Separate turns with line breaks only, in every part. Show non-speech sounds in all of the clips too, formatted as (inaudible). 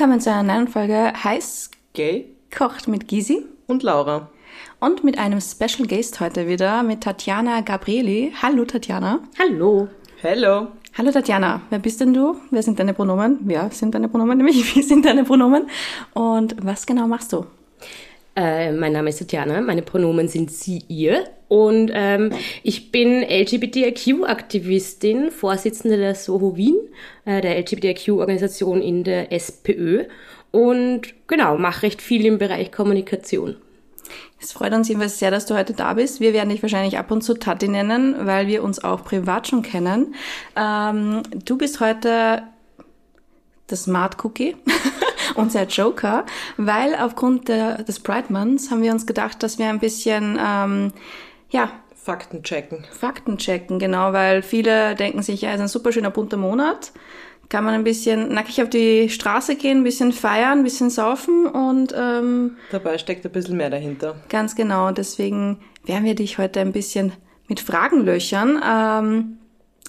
Willkommen zu einer neuen Folge Heiß
Gay
kocht mit Gysi
und Laura.
und mit einem Special Guest heute wieder mit Tatjana Gabrieli. Hallo Tatjana.
Hallo.
Hello.
Hallo Tatjana, wer bist denn du? Wer sind deine Pronomen? Wer sind deine Pronomen? Nämlich, (laughs) wie sind deine Pronomen? Und was genau machst du?
Äh, mein Name ist Tatjana, meine Pronomen sind sie, ihr. Und ähm, ich bin LGBTIQ-Aktivistin, Vorsitzende der Soho Wien, äh, der LGBTIQ-Organisation in der SPÖ. Und genau, mache recht viel im Bereich Kommunikation.
Es freut uns jedenfalls sehr, dass du heute da bist. Wir werden dich wahrscheinlich ab und zu Tati nennen, weil wir uns auch privat schon kennen. Ähm, du bist heute das Smart Cookie, (laughs) unser Joker, weil aufgrund der, des Pride Months haben wir uns gedacht, dass wir ein bisschen, ähm, ja,
Fakten checken.
Fakten checken, genau, weil viele denken sich, ja, ist ein super schöner bunter Monat. Kann man ein bisschen nackig auf die Straße gehen, ein bisschen feiern, ein bisschen saufen und ähm,
Dabei steckt ein bisschen mehr dahinter.
Ganz genau. Und deswegen werden wir dich heute ein bisschen mit Fragen löchern. Ähm,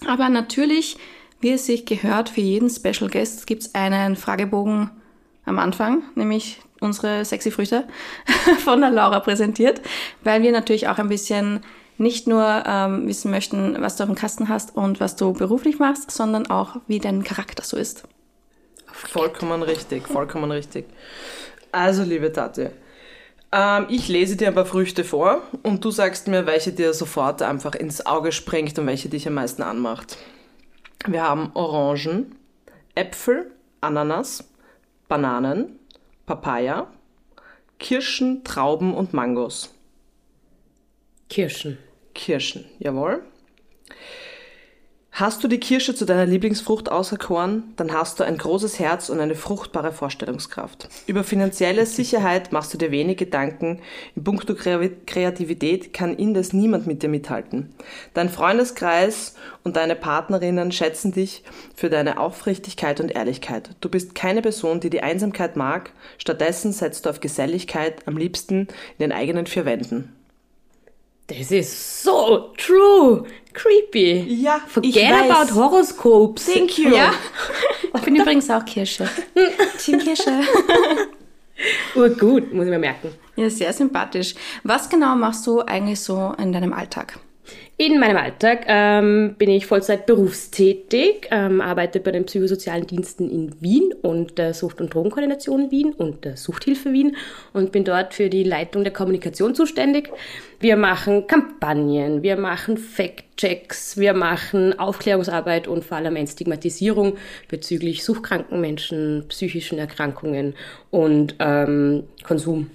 aber natürlich, wie es sich gehört, für jeden Special Guest gibt es einen Fragebogen am Anfang, nämlich unsere sexy Früchte (laughs) von der Laura präsentiert, weil wir natürlich auch ein bisschen nicht nur ähm, wissen möchten, was du auf dem Kasten hast und was du beruflich machst, sondern auch, wie dein Charakter so ist.
Vollkommen richtig, vollkommen richtig. Also, liebe Tati, ähm, ich lese dir ein paar Früchte vor und du sagst mir, welche dir sofort einfach ins Auge springt und welche dich am meisten anmacht. Wir haben Orangen, Äpfel, Ananas, Bananen, Papaya, Kirschen, Trauben und Mangos.
Kirschen.
Kirschen, jawohl. Hast du die Kirsche zu deiner Lieblingsfrucht auserkoren, dann hast du ein großes Herz und eine fruchtbare Vorstellungskraft. Über finanzielle Sicherheit machst du dir wenig Gedanken. In puncto Kre- Kreativität kann indes niemand mit dir mithalten. Dein Freundeskreis und deine Partnerinnen schätzen dich für deine Aufrichtigkeit und Ehrlichkeit. Du bist keine Person, die die Einsamkeit mag. Stattdessen setzt du auf Geselligkeit, am liebsten in den eigenen vier Wänden.
Das ist so true. Creepy.
Ja,
Forget
ich weiß.
about Horoscopes.
Thank you.
Ja, (laughs) ich bin übrigens auch Kirsche. (laughs) Team Kirsche. (laughs)
Urgut, muss ich mir merken.
Ja, sehr sympathisch. Was genau machst du eigentlich so in deinem Alltag?
In meinem Alltag ähm, bin ich Vollzeit berufstätig, ähm, arbeite bei den psychosozialen Diensten in Wien und der Sucht- und Drogenkoordination Wien und der Suchthilfe Wien und bin dort für die Leitung der Kommunikation zuständig. Wir machen Kampagnen, wir machen Fact-Checks, wir machen Aufklärungsarbeit und vor allem Entstigmatisierung bezüglich suchtkranken Menschen, psychischen Erkrankungen und ähm, Konsum.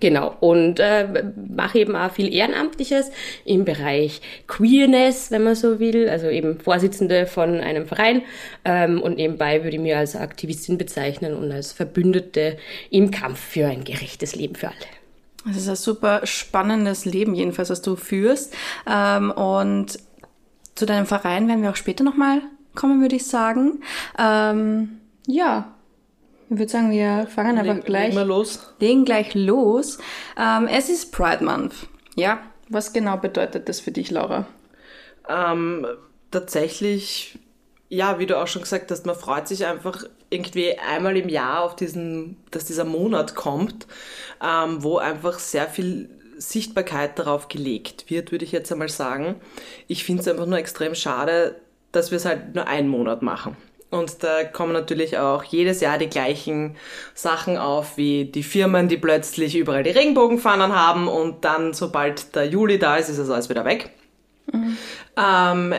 Genau, und äh, mache eben auch viel Ehrenamtliches im Bereich Queerness, wenn man so will, also eben Vorsitzende von einem Verein ähm, und nebenbei würde ich mir als Aktivistin bezeichnen und als Verbündete im Kampf für ein gerechtes Leben für alle.
Es ist ein super spannendes Leben, jedenfalls, was du führst. Ähm, und zu deinem Verein werden wir auch später nochmal kommen, würde ich sagen. Ähm, ja, ich würde sagen, wir fangen einfach
Legen-
gleich,
legen los.
legen gleich los. Ähm, es ist Pride Month. Ja, was genau bedeutet das für dich, Laura?
Ähm, tatsächlich, ja, wie du auch schon gesagt hast, man freut sich einfach irgendwie einmal im Jahr auf diesen, dass dieser Monat kommt, ähm, wo einfach sehr viel Sichtbarkeit darauf gelegt wird, würde ich jetzt einmal sagen. Ich finde es einfach nur extrem schade, dass wir es halt nur einen Monat machen. Und da kommen natürlich auch jedes Jahr die gleichen Sachen auf, wie die Firmen, die plötzlich überall die Regenbogenfahnen haben und dann, sobald der Juli da ist, ist das alles wieder weg. Ähm,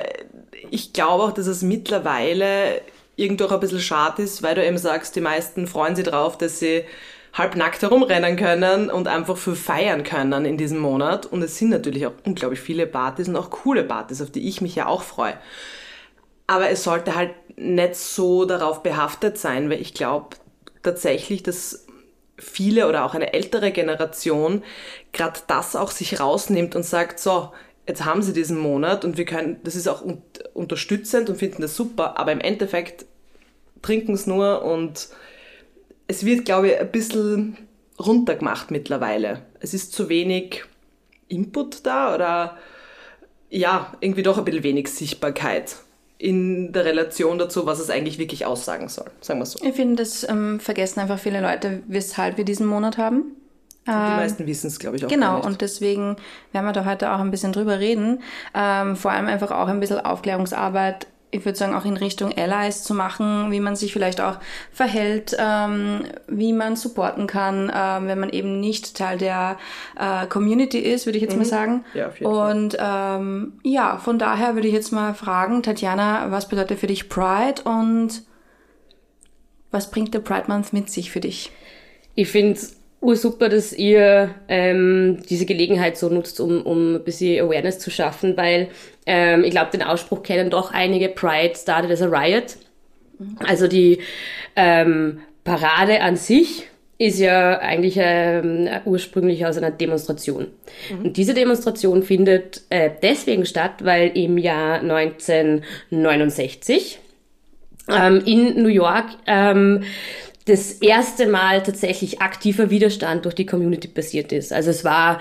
ich glaube auch, dass es mittlerweile irgendwo auch ein bisschen schade ist, weil du eben sagst, die meisten freuen sich drauf, dass sie halbnackt herumrennen können und einfach für feiern können in diesem Monat. Und es sind natürlich auch unglaublich viele Partys und auch coole Partys, auf die ich mich ja auch freue. Aber es sollte halt nicht so darauf behaftet sein, weil ich glaube tatsächlich, dass viele oder auch eine ältere Generation gerade das auch sich rausnimmt und sagt, so, jetzt haben sie diesen Monat und wir können, das ist auch un unterstützend und finden das super, aber im Endeffekt trinken es nur und es wird, glaube ich, ein bisschen runtergemacht mittlerweile. Es ist zu wenig Input da oder ja, irgendwie doch ein bisschen wenig Sichtbarkeit. In der Relation dazu, was es eigentlich wirklich aussagen soll. Sagen wir so.
Ich finde, das ähm, vergessen einfach viele Leute, weshalb wir diesen Monat haben.
die meisten wissen es, glaube ich, auch
Genau, und deswegen werden wir da heute auch ein bisschen drüber reden. Ähm, vor allem einfach auch ein bisschen Aufklärungsarbeit, ich würde sagen, auch in Richtung Allies zu machen, wie man sich vielleicht auch verhält, ähm, wie man supporten kann, ähm, wenn man eben nicht Teil der äh, Community ist, würde ich jetzt mal sagen.
Mhm. Ja, auf jeden
und ähm, ja, von daher würde ich jetzt mal fragen, Tatjana, was bedeutet für dich Pride und was bringt der Pride Month mit sich für dich?
Ich finde es ursuper, dass ihr ähm, diese Gelegenheit so nutzt, um, um ein bisschen Awareness zu schaffen, weil ähm, ich glaube, den Ausspruch kennen doch einige, Pride started as a riot. Also die ähm, Parade an sich ist ja eigentlich ähm, ursprünglich aus einer Demonstration. Und diese Demonstration findet äh, deswegen statt, weil im Jahr 1969 ähm, in New York ähm, das erste Mal tatsächlich aktiver Widerstand durch die Community passiert ist. Also es war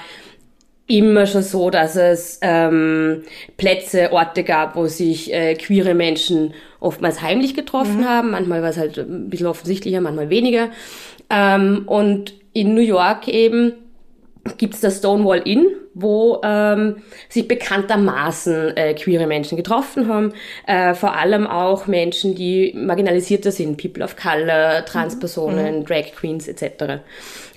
immer schon so, dass es ähm, Plätze, Orte gab, wo sich äh, queere Menschen oftmals heimlich getroffen haben. Manchmal war es halt ein bisschen offensichtlicher, manchmal weniger. Ähm, und in New York eben gibt's das Stonewall Inn, wo ähm, sich bekanntermaßen äh, queere Menschen getroffen haben, äh, vor allem auch Menschen, die marginalisierter sind, People of Color, Transpersonen, Drag Queens etc.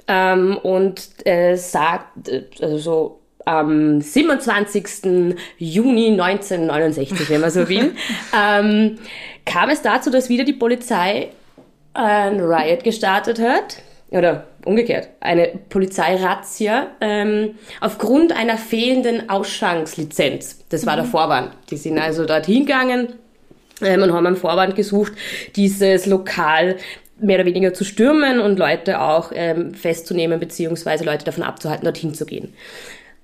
Ähm, und äh, sagt, äh, also so am 27. Juni 1969, wenn man so will, (laughs) ähm, kam es dazu, dass wieder die Polizei ein Riot gestartet hat, oder umgekehrt, eine Polizeirazzia ähm, aufgrund einer fehlenden Ausschankslizenz. Das war der Vorwand. Die sind also dorthin gegangen ähm, und haben einen Vorwand gesucht, dieses Lokal mehr oder weniger zu stürmen und Leute auch ähm, festzunehmen, beziehungsweise Leute davon abzuhalten, dorthin zu gehen.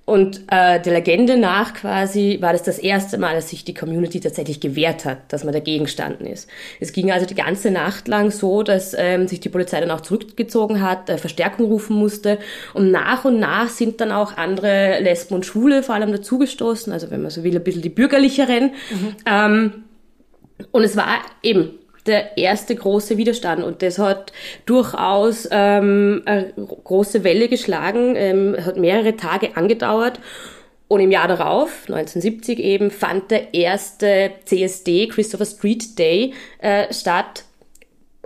Und äh, der Legende nach quasi war das das erste Mal, dass sich die Community tatsächlich gewehrt hat, dass man dagegen gestanden ist. Es ging also die ganze Nacht lang so, dass ähm, sich die Polizei dann auch zurückgezogen hat, äh, Verstärkung rufen musste. Und nach und nach sind dann auch andere Lesben und Schwule vor allem dazugestoßen, also wenn man so will, ein bisschen die bürgerlicheren. Ähm, und es war eben der erste große Widerstand. Und das hat durchaus ähm, eine große Welle geschlagen, ähm, hat mehrere Tage angedauert. Und im Jahr darauf, 1970 eben, fand der erste CSD, Christopher Street Day, äh, statt,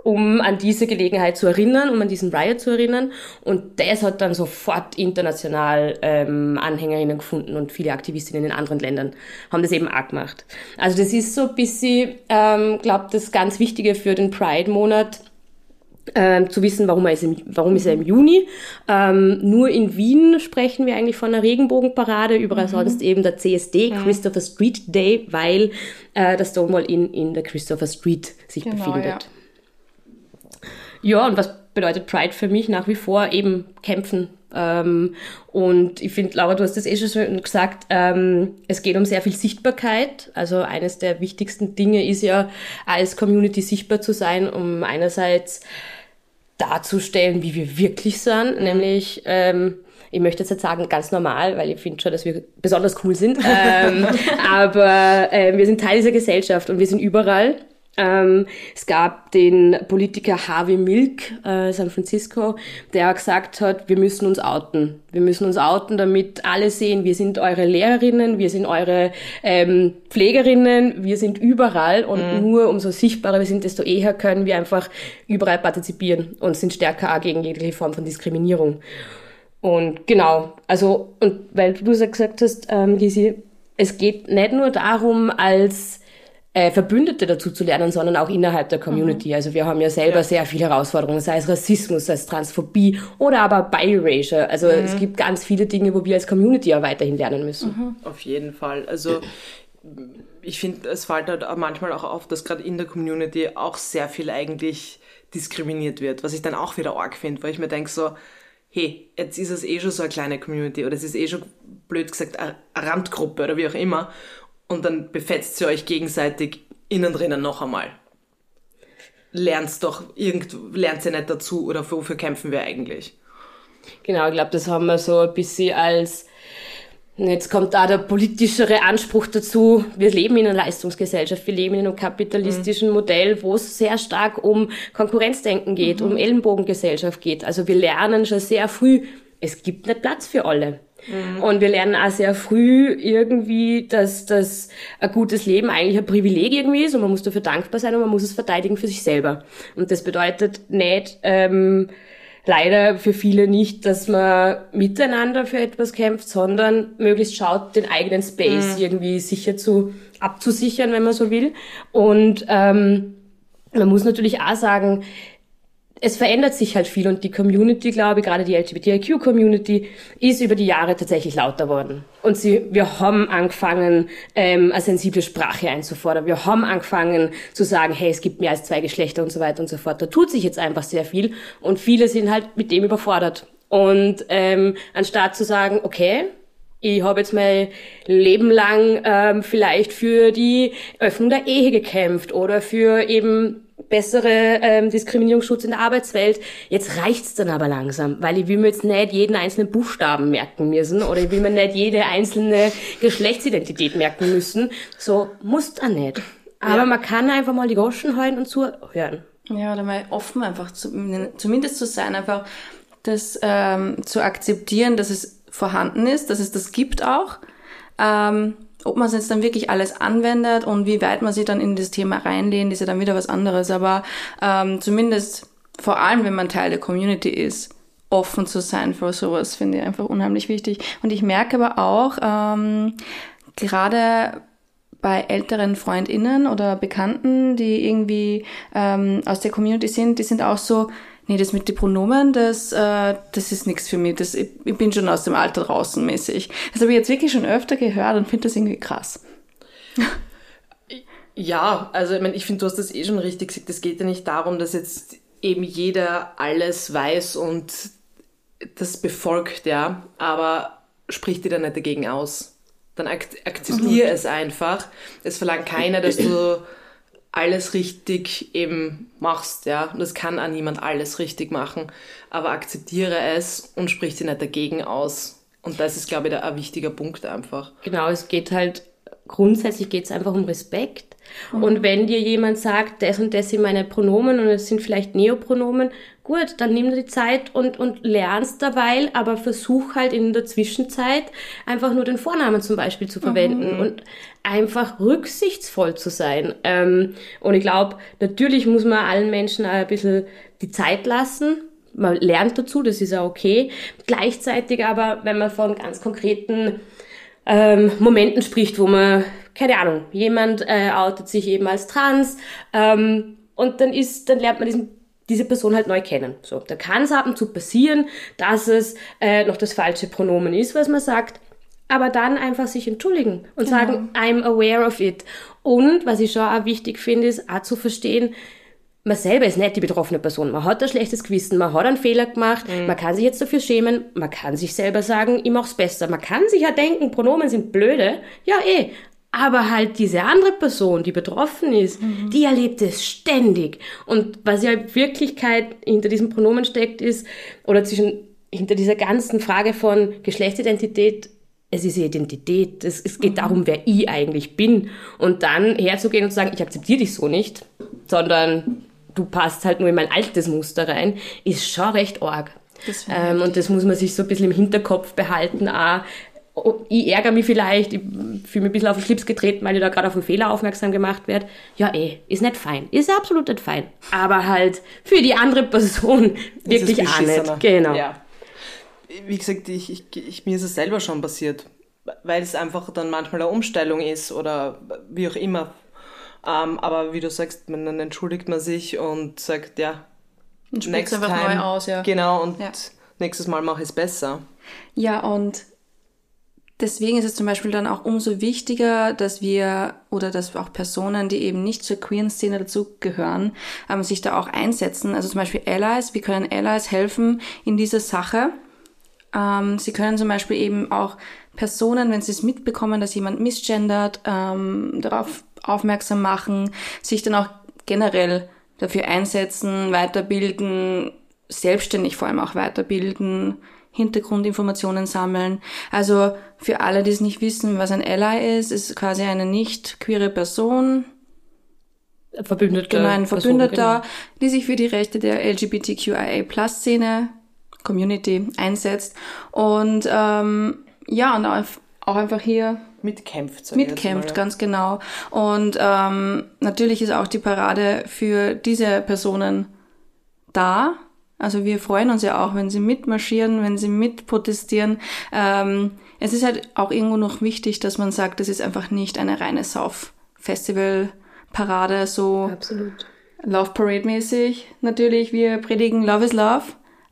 um an diese Gelegenheit zu erinnern, um an diesen Riot zu erinnern. Und das hat dann sofort international ähm, Anhängerinnen gefunden und viele Aktivistinnen in anderen Ländern haben das eben auch gemacht. Also das ist so ein bisschen, ähm, glaube das ganz Wichtige für den Pride-Monat, ähm, zu wissen, warum er ist im, warum ist er im Juni. Ähm, nur in Wien sprechen wir eigentlich von einer Regenbogenparade, überall sonst eben der CSD, Christopher Street Day, weil äh, das Stonewall Inn in der Christopher Street sich
Genau,
befindet. Ja, und was bedeutet Pride für mich? Nach wie vor eben kämpfen. Ähm, und ich finde, Laura, du hast das eh schon so gesagt, ähm, es geht um sehr viel Sichtbarkeit. Also eines der wichtigsten Dinge ist ja, als Community sichtbar zu sein, um einerseits darzustellen, wie wir wirklich sind, nämlich ähm, ich möchte jetzt nicht sagen ganz normal, weil ich finde schon, dass wir besonders cool sind, ähm, (laughs) aber äh, wir sind Teil dieser Gesellschaft und wir sind überall. Ähm, es gab den Politiker Harvey Milk, äh, San Francisco, der gesagt hat, wir müssen uns outen. Wir müssen uns outen, damit alle sehen, wir sind eure Lehrerinnen, wir sind eure ähm, Pflegerinnen, wir sind überall und nur umso sichtbarer wir sind, desto eher können wir einfach überall partizipieren und sind stärker auch gegen jegliche Form von Diskriminierung. Und genau, also, und weil du das gesagt hast, ähm, Lisi, es geht nicht nur darum, als äh, Verbündete dazu zu lernen, sondern auch innerhalb der Community. Also wir haben ja selber sehr viele Herausforderungen, sei es Rassismus, sei es Transphobie oder aber Biracial. Also es gibt ganz viele Dinge, wo wir als Community auch weiterhin lernen müssen.
Auf jeden Fall. Also ich finde, es fällt halt manchmal auch auf, dass gerade in der Community auch sehr viel eigentlich diskriminiert wird, was ich dann auch wieder arg finde, weil ich mir denke so, hey, jetzt ist es eh schon so eine kleine Community oder es ist eh schon, blöd gesagt, eine Randgruppe oder wie auch immer und dann befetzt ihr euch gegenseitig innen drinnen noch einmal. Lernt's doch, irgend, lernt ihr nicht dazu oder wofür kämpfen wir eigentlich?
Genau, ich glaube, das haben wir so ein bisschen als Jetzt kommt da der politischere Anspruch dazu. Wir leben in einer Leistungsgesellschaft, wir leben in einem kapitalistischen mhm. Modell, wo es sehr stark um Konkurrenzdenken geht, mhm. um Ellenbogengesellschaft geht. Also wir lernen schon sehr früh, es gibt nicht Platz für alle. Mhm. Und wir lernen auch sehr früh irgendwie, dass das ein gutes Leben eigentlich ein Privileg irgendwie ist und man muss dafür dankbar sein und man muss es verteidigen für sich selber. Und das bedeutet nicht, ähm, leider für viele nicht, dass man miteinander für etwas kämpft, sondern möglichst schaut, den eigenen Space mhm. irgendwie sicher zu abzusichern, wenn man so will. Und ähm, man muss natürlich auch sagen, es verändert sich halt viel und die Community, glaube ich, gerade die LGBTIQ-Community, ist über die Jahre tatsächlich lauter worden. Und sie, wir haben angefangen, ähm, eine sensible Sprache einzufordern. Wir haben angefangen zu sagen, hey, es gibt mehr als zwei Geschlechter und so weiter und so fort. Da tut sich jetzt einfach sehr viel und viele sind halt mit dem überfordert. Und ähm, anstatt zu sagen, okay, ich habe jetzt mein Leben lang ähm, vielleicht für die Öffnung der Ehe gekämpft oder für eben bessere ähm, Diskriminierungsschutz in der Arbeitswelt. Jetzt reicht's dann aber langsam, weil ich will mir jetzt nicht jeden einzelnen Buchstaben merken müssen oder ich will mir nicht jede einzelne Geschlechtsidentität merken müssen. So muss da nicht. Aber ja. man kann einfach mal die Goschen halten und zuhören.
Ja, oder mal offen einfach zu, zumindest zu sein, einfach das ähm, zu akzeptieren, dass es vorhanden ist, dass es das gibt auch. Ähm, ob man es jetzt dann wirklich alles anwendet und wie weit man sich dann in das Thema reinlehnt, ist ja dann wieder was anderes. Aber ähm, zumindest vor allem, wenn man Teil der Community ist, offen zu sein für sowas, finde ich einfach unheimlich wichtig. Und ich merke aber auch, ähm, gerade bei älteren Freundinnen oder Bekannten, die irgendwie ähm, aus der Community sind, die sind auch so, Nee, das mit den Pronomen, das, äh, das ist nichts für mich. Das, ich, ich bin schon aus dem Alter draußen mäßig. Das habe ich jetzt wirklich schon öfter gehört und finde das irgendwie krass. (laughs)
Ja, also ich, mein, ich finde, du hast das eh schon richtig gesagt. Es geht ja nicht darum, dass jetzt eben jeder alles weiß und das befolgt, ja. Aber sprich dir da nicht dagegen aus. Dann ak akzeptiere mhm. es einfach. Es verlangt keiner, dass du alles richtig eben machst, ja. Und es kann auch niemand alles richtig machen. Aber akzeptiere es und sprich dir nicht dagegen aus. Und das ist, glaube ich, ein wichtiger Punkt einfach.
Genau, es geht halt, grundsätzlich geht es einfach um Respekt. Mhm. Und wenn dir jemand sagt, das und das sind meine Pronomen und es sind vielleicht Neopronomen, gut, dann nimm dir die Zeit und, und lernst dabei, aber versuch halt in der Zwischenzeit einfach nur den Vornamen zum Beispiel zu verwenden mhm. und einfach rücksichtsvoll zu sein. Ähm, und ich glaube, natürlich muss man allen Menschen ein bisschen die Zeit lassen. Man lernt dazu, das ist ja okay. Gleichzeitig aber, wenn man von ganz konkreten ähm, Momenten spricht, wo man, keine Ahnung, jemand äh, outet sich eben als trans ähm, und dann ist, dann lernt man diesen diese Person halt neu kennen. So, da kann es ab und zu passieren, dass es äh, noch das falsche Pronomen ist, was man sagt, aber dann einfach sich entschuldigen und genau. sagen, I'm aware of it. Und was ich schon auch wichtig finde, ist auch zu verstehen, man selber ist nicht die betroffene Person. Man hat ein schlechtes Gewissen, man hat einen Fehler gemacht, mhm. man kann sich jetzt dafür schämen, man kann sich selber sagen, ich mach's besser. Man kann sich ja denken, Pronomen sind blöde. Ja, eh. Aber halt diese andere Person, die betroffen ist, mhm. die erlebt es ständig. Und was ja in Wirklichkeit hinter diesem Pronomen steckt, ist, oder zwischen, hinter dieser ganzen Frage von Geschlechtsidentität, es ist Identität. Es, es geht mhm. darum, wer ich eigentlich bin. Und dann herzugehen und zu sagen, ich akzeptiere dich so nicht, sondern du passt halt nur in mein altes Muster rein, ist schon recht arg. Das ähm, und das muss man sich so ein bisschen im Hinterkopf behalten, auch ich ärgere mich vielleicht, ich fühle mich ein bisschen auf den Schlips getreten, weil ich da gerade auf einen Fehler aufmerksam gemacht werde. Ja, eh, ist nicht fein. Ist absolut nicht fein. Aber halt für die andere Person wirklich auch nicht.
Genau. Ja. Wie gesagt, ich, ich, ich, mir ist es selber schon passiert, weil es einfach dann manchmal eine Umstellung ist oder wie auch immer. Ähm, aber wie du sagst, dann entschuldigt man sich und sagt, ja,
und next einfach time, neu aus, ja.
Genau, und ja. nächstes Mal mache ich es besser.
Ja, und Deswegen ist es zum Beispiel dann auch umso wichtiger, dass wir oder dass auch Personen, die eben nicht zur queeren Szene dazugehören, ähm, sich da auch einsetzen. Also zum Beispiel Allies, wir können Allies helfen in dieser Sache. Ähm, sie können zum Beispiel eben auch Personen, wenn sie es mitbekommen, dass jemand misgendert, ähm, darauf aufmerksam machen, sich dann auch generell dafür einsetzen, weiterbilden, selbstständig vor allem auch weiterbilden Hintergrundinformationen sammeln. Also für alle, die es nicht wissen, was ein Ally ist, ist quasi eine nicht queere Person,
Verbündeter.
Genau, ein
Person,
Verbündeter,
genau.
die sich für die Rechte der LGBTQIA-Plus-Szene, Community einsetzt. Und ähm, ja, und auch einfach hier
Mitkämpft.
mitkämpft,
mal, ja.
ganz genau. Und ähm, natürlich ist auch die Parade für diese Personen da. Also wir freuen uns ja auch, wenn sie mitmarschieren, wenn sie mitprotestieren. Ähm, es ist halt auch irgendwo noch wichtig, dass man sagt, das ist einfach nicht eine reine Sauf-Festival-Parade, so
Absolut.
Love Parade mäßig. Natürlich, wir predigen Love is Love,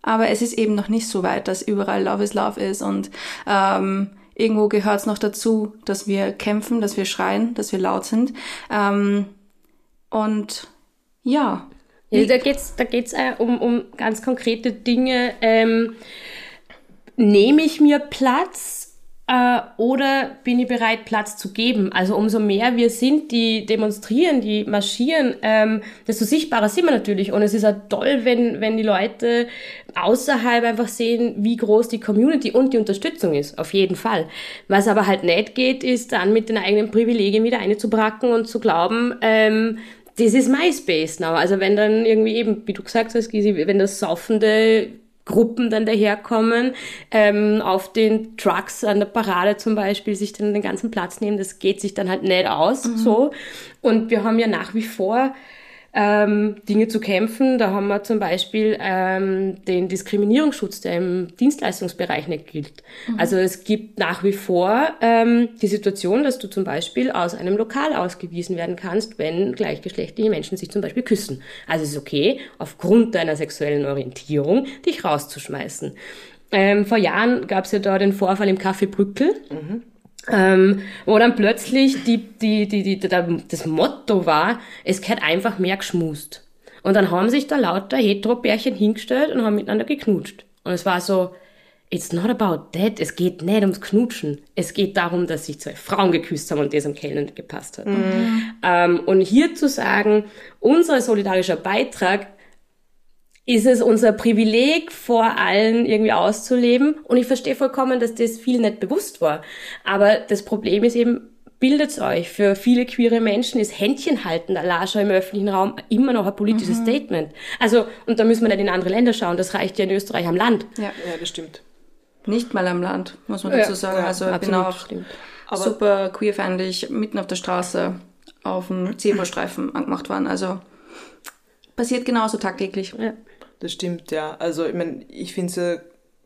aber es ist eben noch nicht so weit, dass überall Love is Love ist und ähm, irgendwo gehört es noch dazu, dass wir kämpfen, dass wir schreien, dass wir laut sind. Ähm, und ja,
Ja, da geht's, da geht's um, um ganz konkrete Dinge. Ähm, nehme ich mir Platz äh, oder bin ich bereit, Platz zu geben? Also umso mehr wir sind, die demonstrieren, die marschieren, ähm, desto sichtbarer sind wir natürlich. Und es ist auch toll, wenn, wenn die Leute außerhalb einfach sehen, wie groß die Community und die Unterstützung ist. Auf jeden Fall. Was aber halt nicht geht, ist dann mit den eigenen Privilegien wieder einzubracken und zu glauben, ähm, das ist MySpace now. Also wenn dann irgendwie eben, wie du gesagt hast, Gisi, wenn das saufende Gruppen dann daherkommen, ähm, auf den Trucks an der Parade zum Beispiel sich dann den ganzen Platz nehmen, das geht sich dann halt nicht aus, so. Und wir haben ja nach wie vor ähm, Dinge zu kämpfen. Da haben wir zum Beispiel ähm, den Diskriminierungsschutz, der im Dienstleistungsbereich nicht gilt. Also es gibt nach wie vor ähm, die Situation, dass du zum Beispiel aus einem Lokal ausgewiesen werden kannst, wenn gleichgeschlechtliche Menschen sich zum Beispiel küssen. Also es ist okay, aufgrund deiner sexuellen Orientierung dich rauszuschmeißen. Ähm, vor Jahren gab es ja da den Vorfall im Café Brückel. Ähm, wo dann plötzlich die, die, die, die, da- das Motto war, es gehört einfach mehr geschmust. Und dann haben sich da lauter Hetero-Pärchen hingestellt und haben miteinander geknutscht. Und es war so, it's not about that, es geht nicht ums Knutschen. Es geht darum, dass sich zwei Frauen geküsst haben und das am Kellner gepasst hat. Ähm, und hier zu sagen, unser solidarischer Beitrag ist es unser Privileg, vor allen irgendwie auszuleben. Und ich verstehe vollkommen, dass das viel nicht bewusst war. Aber das Problem ist eben, bildet euch. Für viele queere Menschen ist Händchen halten, der Lascher im öffentlichen Raum, immer noch ein politisches Statement. Also, und da müssen wir nicht in andere Länder schauen. Das reicht ja in Österreich am Land.
ja,
Ja, das stimmt.
nicht mal am Land, muss man dazu sagen.
ja,
also ich bin auch
stimmt.
super queerfeindlich mitten auf der Straße auf dem Zebrastreifen angemacht worden. Also passiert genauso tagtäglich.
Ja.
Das stimmt, ja. Also ich meine, ich finde es ja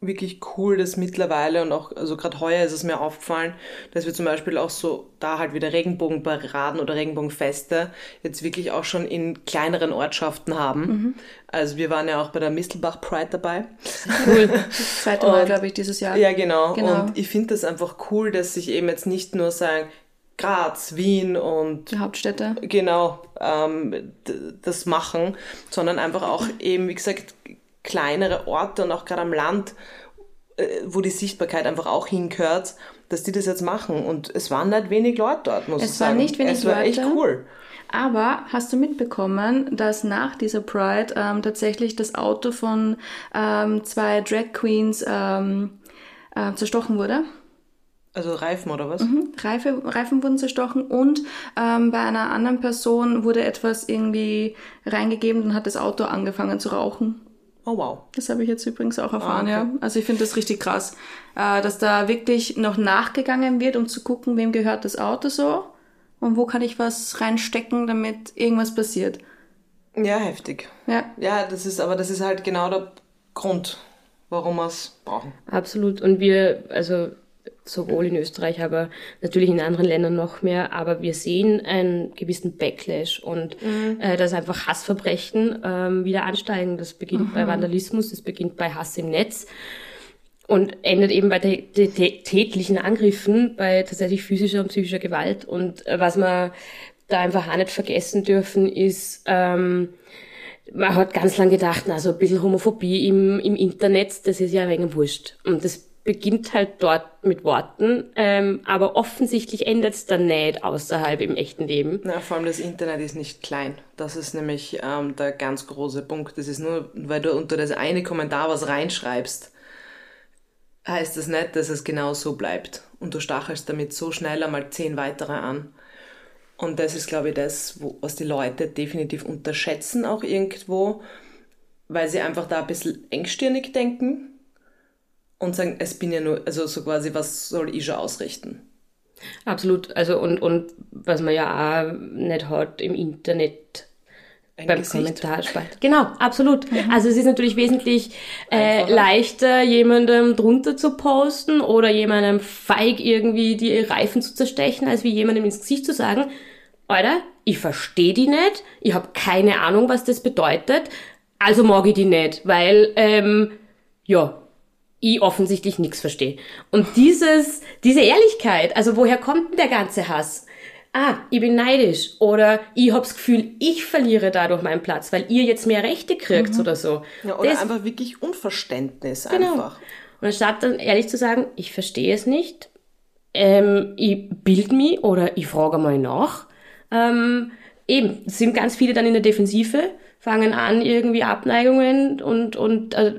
wirklich cool, dass mittlerweile und auch, also gerade heuer ist es mir aufgefallen, dass wir zum Beispiel auch so da halt wieder Regenbogenparaden oder Regenbogenfeste jetzt wirklich auch schon in kleineren Ortschaften haben. Also wir waren ja auch bei der Mistelbach Pride dabei. (laughs)
Das zweite Mal, glaube ich, dieses Jahr.
Ja, genau.
Genau.
Und ich finde das einfach cool, dass sich eben jetzt nicht nur sagen, Graz, Wien und
Die Hauptstädte.
genau ähm, das machen, sondern einfach auch eben, wie gesagt, kleinere Orte und auch gerade am Land, äh, wo die Sichtbarkeit einfach auch hingehört, dass die das jetzt machen. Und es waren nicht wenig Leute dort, muss
Es
ich sagen.
waren nicht wenig
es war echt
Leute.
cool.
Aber hast du mitbekommen, dass nach dieser Pride ähm, tatsächlich das Auto von ähm, zwei Drag Queens ähm, äh, zerstochen wurde?
Also Reifen oder was?
Reife, Reifen wurden zerstochen und ähm, bei einer anderen Person wurde etwas irgendwie reingegeben und hat das Auto angefangen zu rauchen.
Oh wow.
Das habe ich jetzt übrigens auch erfahren,
Ah, okay.
ja. Also ich finde das richtig krass, äh, dass da wirklich noch nachgegangen wird, um zu gucken, wem gehört das Auto so und wo kann ich was reinstecken, damit irgendwas passiert.
Ja, heftig.
Ja,
Ja, das ist, aber das ist halt genau der Grund, warum wir es brauchen.
Absolut. Und wir, also sowohl in Österreich, aber natürlich in anderen Ländern noch mehr, aber wir sehen einen gewissen Backlash und äh, dass einfach Hassverbrechen ähm, wieder ansteigen. Das beginnt bei Vandalismus, das beginnt bei Hass im Netz und endet eben bei tä- tä- tä- tätlichen Angriffen, bei tatsächlich physischer und psychischer Gewalt. Und äh, was wir da einfach auch nicht vergessen dürfen, ist, ähm, man hat ganz lang gedacht, na, so ein bisschen Homophobie im, im Internet, das ist ja ein wenig wurscht. Und das beginnt halt dort mit Worten, ähm, aber offensichtlich endet es dann nicht außerhalb im echten Leben.
Na, vor allem das Internet ist nicht klein. Das ist nämlich ähm, der ganz große Punkt. Das ist nur, weil du unter das eine Kommentar was reinschreibst, heißt das nicht, dass es genau so bleibt. Und du stachelst damit so schnell einmal zehn weitere an. Und das ist, glaube ich, das, wo, was die Leute definitiv unterschätzen auch irgendwo, weil sie einfach da ein bisschen engstirnig denken und sagen, es bin ja nur, also so quasi, was soll ich schon ausrichten?
Absolut. Also und, und was man ja auch nicht hat im Internet Ein beim Gesicht. Kommentarspalt. Genau, absolut. Mhm. Also es ist natürlich wesentlich äh, leichter, jemandem drunter zu posten oder jemandem feig irgendwie die Reifen zu zerstechen, als wie jemandem ins Gesicht zu sagen, Alter, ich verstehe die nicht, ich habe keine Ahnung, was das bedeutet, also mag ich die nicht, weil, ähm, ja, ich offensichtlich nichts verstehe. Und dieses, diese Ehrlichkeit, also woher kommt denn der ganze Hass? Ah, ich bin neidisch oder ich hab's Gefühl, ich verliere dadurch meinen Platz, weil ihr jetzt mehr Rechte kriegt mhm. oder so.
Ja, oder das, einfach wirklich Unverständnis genau. einfach.
Und anstatt dann ehrlich zu sagen, ich verstehe es nicht, ähm, ich bild mich oder ich frage mal nach, ähm, eben, sind ganz viele dann in der Defensive, fangen an, irgendwie Abneigungen und, und äh,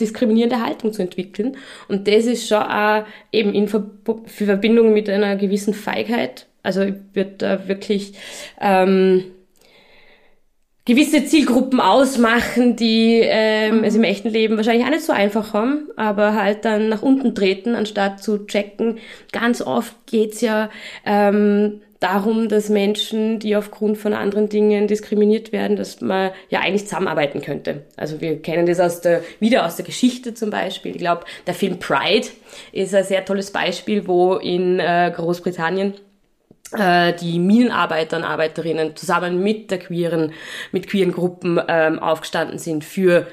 diskriminierende Haltung zu entwickeln. Und das ist schon auch eben in Ver Verbindung mit einer gewissen Feigheit. Also ich würde da wirklich ähm, gewisse Zielgruppen ausmachen, die ähm, es im echten Leben wahrscheinlich auch nicht so einfach haben, aber halt dann nach unten treten, anstatt zu checken. Ganz oft geht's ja ähm, darum, dass Menschen, die aufgrund von anderen Dingen diskriminiert werden, dass man ja eigentlich zusammenarbeiten könnte. Also wir kennen das aus der, wieder aus der Geschichte zum Beispiel. Ich glaube, der Film Pride ist ein sehr tolles Beispiel, wo in äh, Großbritannien äh, die Minenarbeiter und Arbeiterinnen zusammen mit der queeren, mit queeren Gruppen ähm, aufgestanden sind für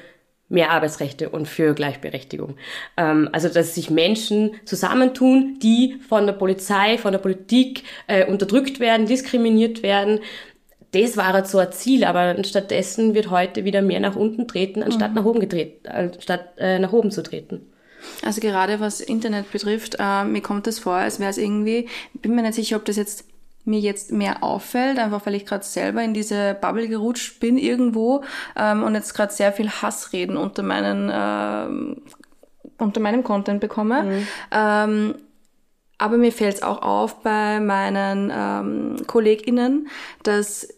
mehr Arbeitsrechte und für Gleichberechtigung. Ähm, also dass sich Menschen zusammentun, die von der Polizei, von der Politik äh, unterdrückt werden, diskriminiert werden. Das war so ein Ziel, aber stattdessen wird heute wieder mehr nach unten treten, anstatt mhm. nach oben getreten, anstatt äh, nach oben zu treten.
Also gerade was Internet betrifft, äh, mir kommt es vor, als wäre es irgendwie, bin mir nicht sicher, ob das jetzt mir jetzt mehr auffällt, einfach weil ich gerade selber in diese Bubble gerutscht bin irgendwo ähm, und jetzt gerade sehr viel Hassreden unter meinen äh, unter meinem Content bekomme. Mhm. Ähm, aber mir fällt es auch auf bei meinen ähm, KollegInnen, dass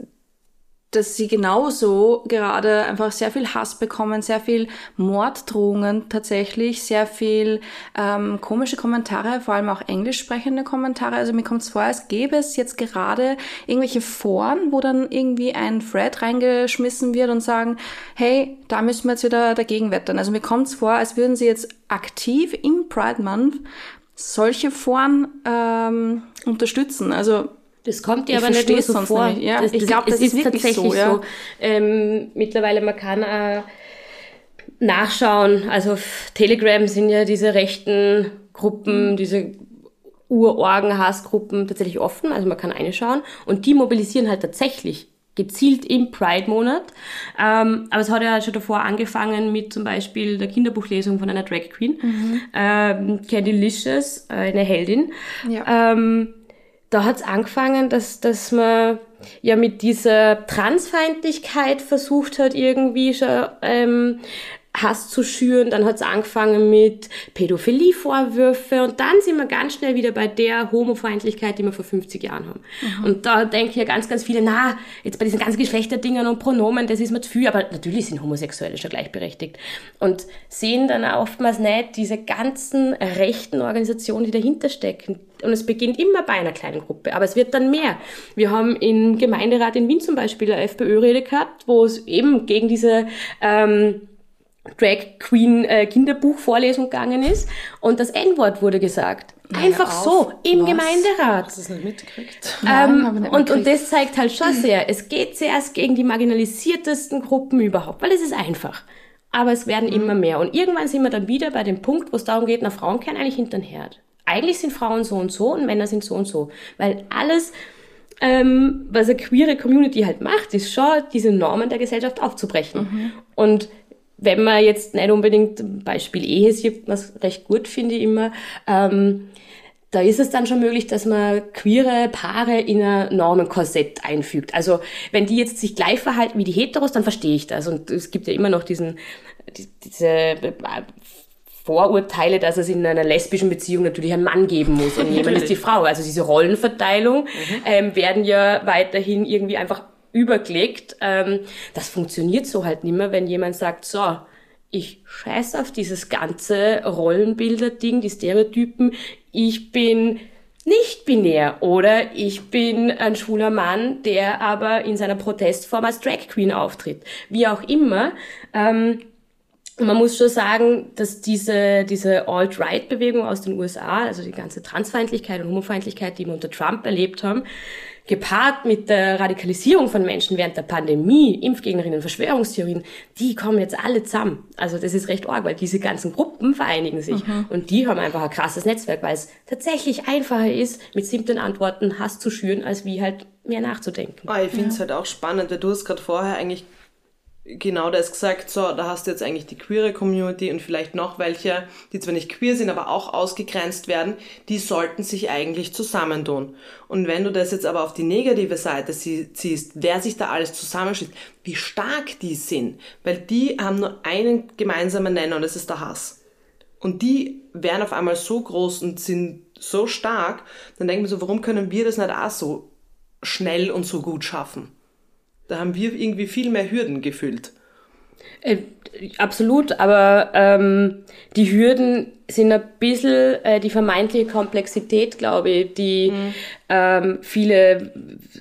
dass sie genauso gerade einfach sehr viel Hass bekommen, sehr viel Morddrohungen tatsächlich, sehr viel ähm, komische Kommentare, vor allem auch englisch sprechende Kommentare. Also mir kommt es vor, als gäbe es jetzt gerade irgendwelche Foren, wo dann irgendwie ein Thread reingeschmissen wird und sagen, hey, da müssen wir jetzt wieder dagegen wettern. Also mir kommt es vor, als würden sie jetzt aktiv im Pride Month solche Foren ähm, unterstützen. Also
das kommt dir aber nicht nur so vor. Nicht. Ja, das, ich glaube, das ist, ist tatsächlich so. Ja. so. Ähm, mittlerweile, man kann äh, nachschauen. Also Telegram sind ja diese rechten Gruppen, mhm. diese Urorgen-Hassgruppen tatsächlich offen. Also man kann eine schauen. Und die mobilisieren halt tatsächlich gezielt im Pride-Monat. Ähm, aber es hat ja schon davor angefangen mit zum Beispiel der Kinderbuchlesung von einer Drag Queen, mhm. ähm, Candy Licious, äh, eine Heldin. Ja. Ähm, da hat's angefangen, dass, dass man ja mit dieser Transfeindlichkeit versucht hat, irgendwie schon ähm, Hass zu schüren. Dann hat's angefangen mit Pädophilie-Vorwürfe und dann sind wir ganz schnell wieder bei der Homofeindlichkeit, die wir vor 50 Jahren haben. Mhm. Und da denken ja ganz, ganz viele, na, jetzt bei diesen ganzen Geschlechterdingen und Pronomen, das ist mir zu viel, aber natürlich sind Homosexuelle schon gleichberechtigt. Und sehen dann oftmals nicht diese ganzen rechten Organisationen, die dahinter stecken. Und es beginnt immer bei einer kleinen Gruppe, aber es wird dann mehr. Wir haben im Gemeinderat in Wien zum Beispiel eine FPÖ-Rede gehabt, wo es eben gegen diese ähm, Drag Queen äh, Kinderbuchvorlesung gegangen ist und das N-Wort wurde gesagt. Einfach so, im Was? Gemeinderat. Hast du das nicht mitgekriegt? Ähm, Nein, nicht und, und das zeigt halt schon (clears throat) sehr, es geht zuerst gegen die marginalisiertesten Gruppen überhaupt, weil es ist einfach. Aber es werden mhm. immer mehr. Und irgendwann sind wir dann wieder bei dem Punkt, wo es darum geht, na, Frauen kehren eigentlich hinter den Herd. Eigentlich sind Frauen so und so und Männer sind so und so. Weil alles, ähm, was eine queere Community halt macht, ist schon, diese Normen der Gesellschaft aufzubrechen. Mhm. Und wenn man jetzt nicht unbedingt, Beispiel Ehe sieht man recht gut, finde ich immer, ähm, da ist es dann schon möglich, dass man queere Paare in ein Normenkorsett einfügt. Also wenn die jetzt sich gleich verhalten wie die Heteros, dann verstehe ich das. Und es gibt ja immer noch diesen, diese Vorurteile, dass es in einer lesbischen Beziehung natürlich einen Mann geben muss und (laughs) jemand ist die Frau. Also diese Rollenverteilung mhm. ähm, werden ja weiterhin irgendwie einfach übergelegt. Ähm, das funktioniert so halt nicht mehr, wenn jemand sagt, so, ich scheiß auf dieses ganze Rollenbilder-Ding, die Stereotypen. Ich bin nicht binär oder ich bin ein schwuler Mann, der aber in seiner Protestform als Drag Queen auftritt. Wie auch immer. Ähm, man muss schon sagen, dass diese, diese Alt-Right-Bewegung aus den USA, also die ganze Transfeindlichkeit und Homofeindlichkeit, die wir unter Trump erlebt haben, gepaart mit der Radikalisierung von Menschen während der Pandemie, Impfgegnerinnen, Verschwörungstheorien, die kommen jetzt alle zusammen. Also das ist recht arg, weil diese ganzen Gruppen vereinigen sich mhm. und die haben einfach ein krasses Netzwerk, weil es tatsächlich einfacher ist, mit simplen Antworten Hass zu schüren, als wie halt mehr nachzudenken.
Oh, ich finde es ja. halt auch spannend, weil du hast gerade vorher eigentlich genau das gesagt, so, da hast du jetzt eigentlich die queere Community und vielleicht noch welche, die zwar nicht queer sind, aber auch ausgegrenzt werden, die sollten sich eigentlich zusammentun. Und wenn du das jetzt aber auf die negative Seite ziehst, wer sich da alles zusammenschließt, wie stark die sind, weil die haben nur einen gemeinsamen Nenner und das ist der Hass. Und die werden auf einmal so groß und sind so stark, dann denken wir so, warum können wir das nicht auch so schnell und so gut schaffen? Da haben wir irgendwie viel mehr Hürden gefühlt.
Äh, absolut, aber ähm, die Hürden sind ein bisschen äh, die vermeintliche Komplexität, glaube ich, die mhm. ähm, viele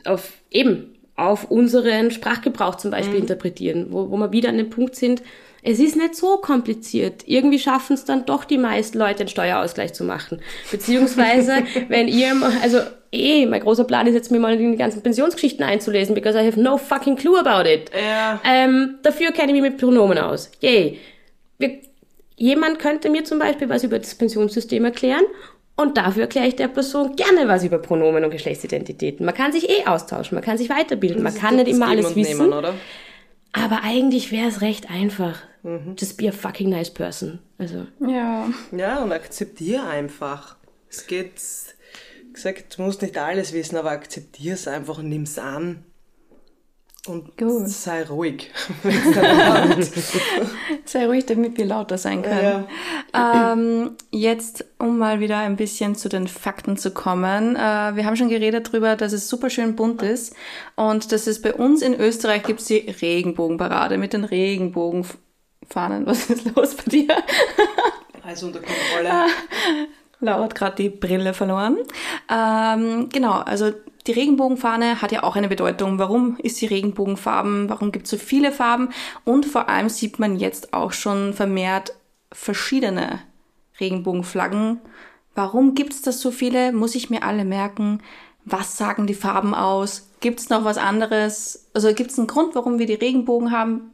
auf eben auf unseren Sprachgebrauch zum Beispiel mhm. interpretieren, wo, wo wir wieder an dem Punkt sind, es ist nicht so kompliziert. Irgendwie schaffen es dann doch die meisten Leute, einen Steuerausgleich zu machen. Beziehungsweise, (laughs) wenn ihr, also eh, mein großer Plan ist jetzt, mir mal in die ganzen Pensionsgeschichten einzulesen, because I have no fucking clue about it. Ja. Ähm, dafür kenne ich mich mit Pronomen aus. Yay. Wir, jemand könnte mir zum Beispiel was über das Pensionssystem erklären und dafür erkläre ich der Person gerne was über Pronomen und Geschlechtsidentitäten. Man kann sich eh austauschen, man kann sich weiterbilden, man kann nicht immer alles wissen. Nehmen, oder? Aber eigentlich wäre es recht einfach. Mhm. Just be a fucking nice person. Also.
Ja. Ja, und akzeptiere einfach. Es geht, gesagt, du musst nicht alles wissen, aber akzeptiere es einfach und nimm es an. Und Gut. sei ruhig. (laughs) (laughs)
sei ruhig, damit wir lauter sein können. Ja. Ähm, jetzt, um mal wieder ein bisschen zu den Fakten zu kommen. Äh, wir haben schon geredet darüber, dass es super schön bunt ist und dass es bei uns in Österreich gibt die Regenbogenparade mit den Regenbogenfahnen. Was ist los bei dir?
Alles unter Kontrolle. (laughs)
Laura hat gerade die Brille verloren. Ähm, genau, also die Regenbogenfahne hat ja auch eine Bedeutung. Warum ist sie Regenbogenfarben? Warum gibt es so viele Farben? Und vor allem sieht man jetzt auch schon vermehrt verschiedene Regenbogenflaggen. Warum gibt es das so viele? Muss ich mir alle merken? Was sagen die Farben aus? Gibt es noch was anderes? Also gibt es einen Grund, warum wir die Regenbogen haben?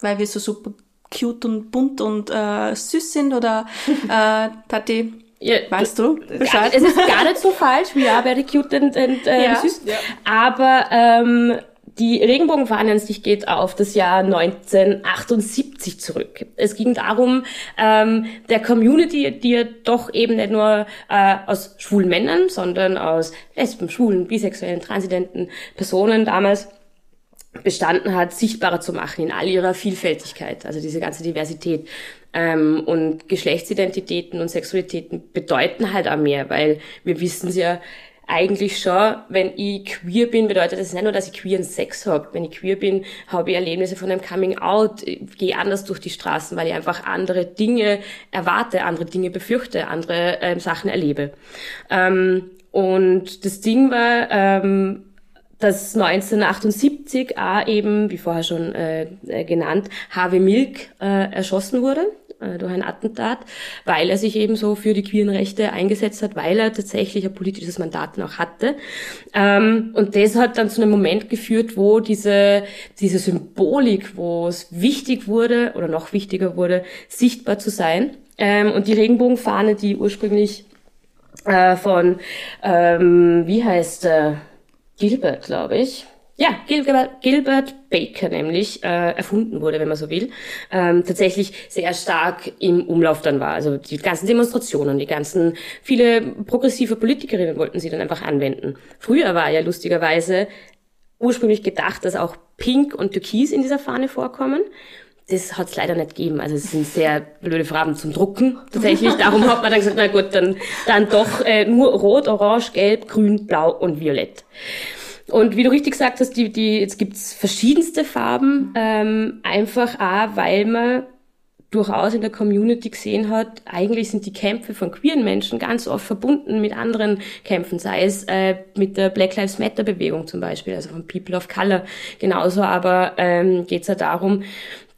Weil wir so super cute und bunt und äh, süß sind? Oder (laughs) äh, Tati, ja, weißt du
Bescheid? Es ist gar nicht so falsch. We are very cute and, and äh, ja. süß. Ja. Aber ähm, die Regenbogenfahne an sich geht auf das Jahr 1978 zurück. Es ging darum, ähm, der Community, die ja doch eben nicht nur äh, aus schwulen Männern, sondern aus Lesben, Schwulen, Bisexuellen, Transidenten Personen damals bestanden hat, sichtbarer zu machen in all ihrer Vielfältigkeit, also diese ganze Diversität. Ähm, und Geschlechtsidentitäten und Sexualitäten bedeuten halt auch mehr, weil wir wissen es ja eigentlich schon, wenn ich queer bin, bedeutet das nicht nur, dass ich queeren Sex habe. Wenn ich queer bin, habe ich Erlebnisse von einem Coming Out, gehe anders durch die Straßen, weil ich einfach andere Dinge erwarte, andere Dinge befürchte, andere ähm, Sachen erlebe. Ähm, und das Ding war, ähm, dass 1978 auch eben, wie vorher schon äh, äh, genannt, Harvey Milk äh, erschossen wurde äh, durch ein Attentat, weil er sich eben so für die queeren Rechte eingesetzt hat, weil er tatsächlich ein politisches Mandat noch hatte. Ähm, und das hat dann zu einem Moment geführt, wo diese, diese Symbolik, wo es wichtig wurde oder noch wichtiger wurde, sichtbar zu sein. Ähm, und die Regenbogenfahne, die ursprünglich äh, von, ähm, wie heißt äh, Gilbert, glaube ich, ja, Gilbert, Gilbert Baker nämlich äh, erfunden wurde, wenn man so will, ähm, tatsächlich sehr stark im Umlauf dann war. Also die ganzen Demonstrationen, die ganzen, viele progressive Politikerinnen wollten sie dann einfach anwenden. Früher war ja lustigerweise ursprünglich gedacht, dass auch Pink und Türkis in dieser Fahne vorkommen. Das hat es leider nicht gegeben. Also es sind sehr blöde Farben zum Drucken tatsächlich. Darum hat man dann gesagt, na gut, dann, dann doch äh, nur Rot, Orange, Gelb, Grün, Blau und Violett. Und wie du richtig gesagt hast, die, die, jetzt gibt's verschiedenste Farben, ähm, einfach auch, weil man durchaus in der Community gesehen hat, eigentlich sind die Kämpfe von queeren Menschen ganz oft verbunden mit anderen Kämpfen, sei es äh, mit der Black Lives Matter Bewegung zum Beispiel, also von People of Color. Genauso aber ähm, geht es ja darum,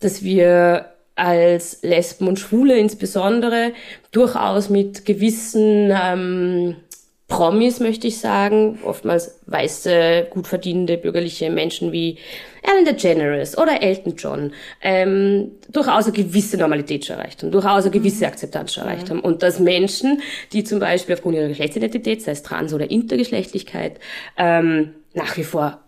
dass wir als Lesben und Schwule insbesondere durchaus mit gewissen ähm, Promis, möchte ich sagen, oftmals weiße, gut verdienende bürgerliche Menschen wie Ellen DeGeneres oder Elton John, ähm, durchaus eine gewisse Normalität schon erreicht haben, durchaus eine gewisse mhm. Akzeptanz schon erreicht haben. Und dass Menschen, die zum Beispiel aufgrund ihrer Geschlechtsidentität, sei es Trans- oder Intergeschlechtlichkeit, ähm, nach wie vor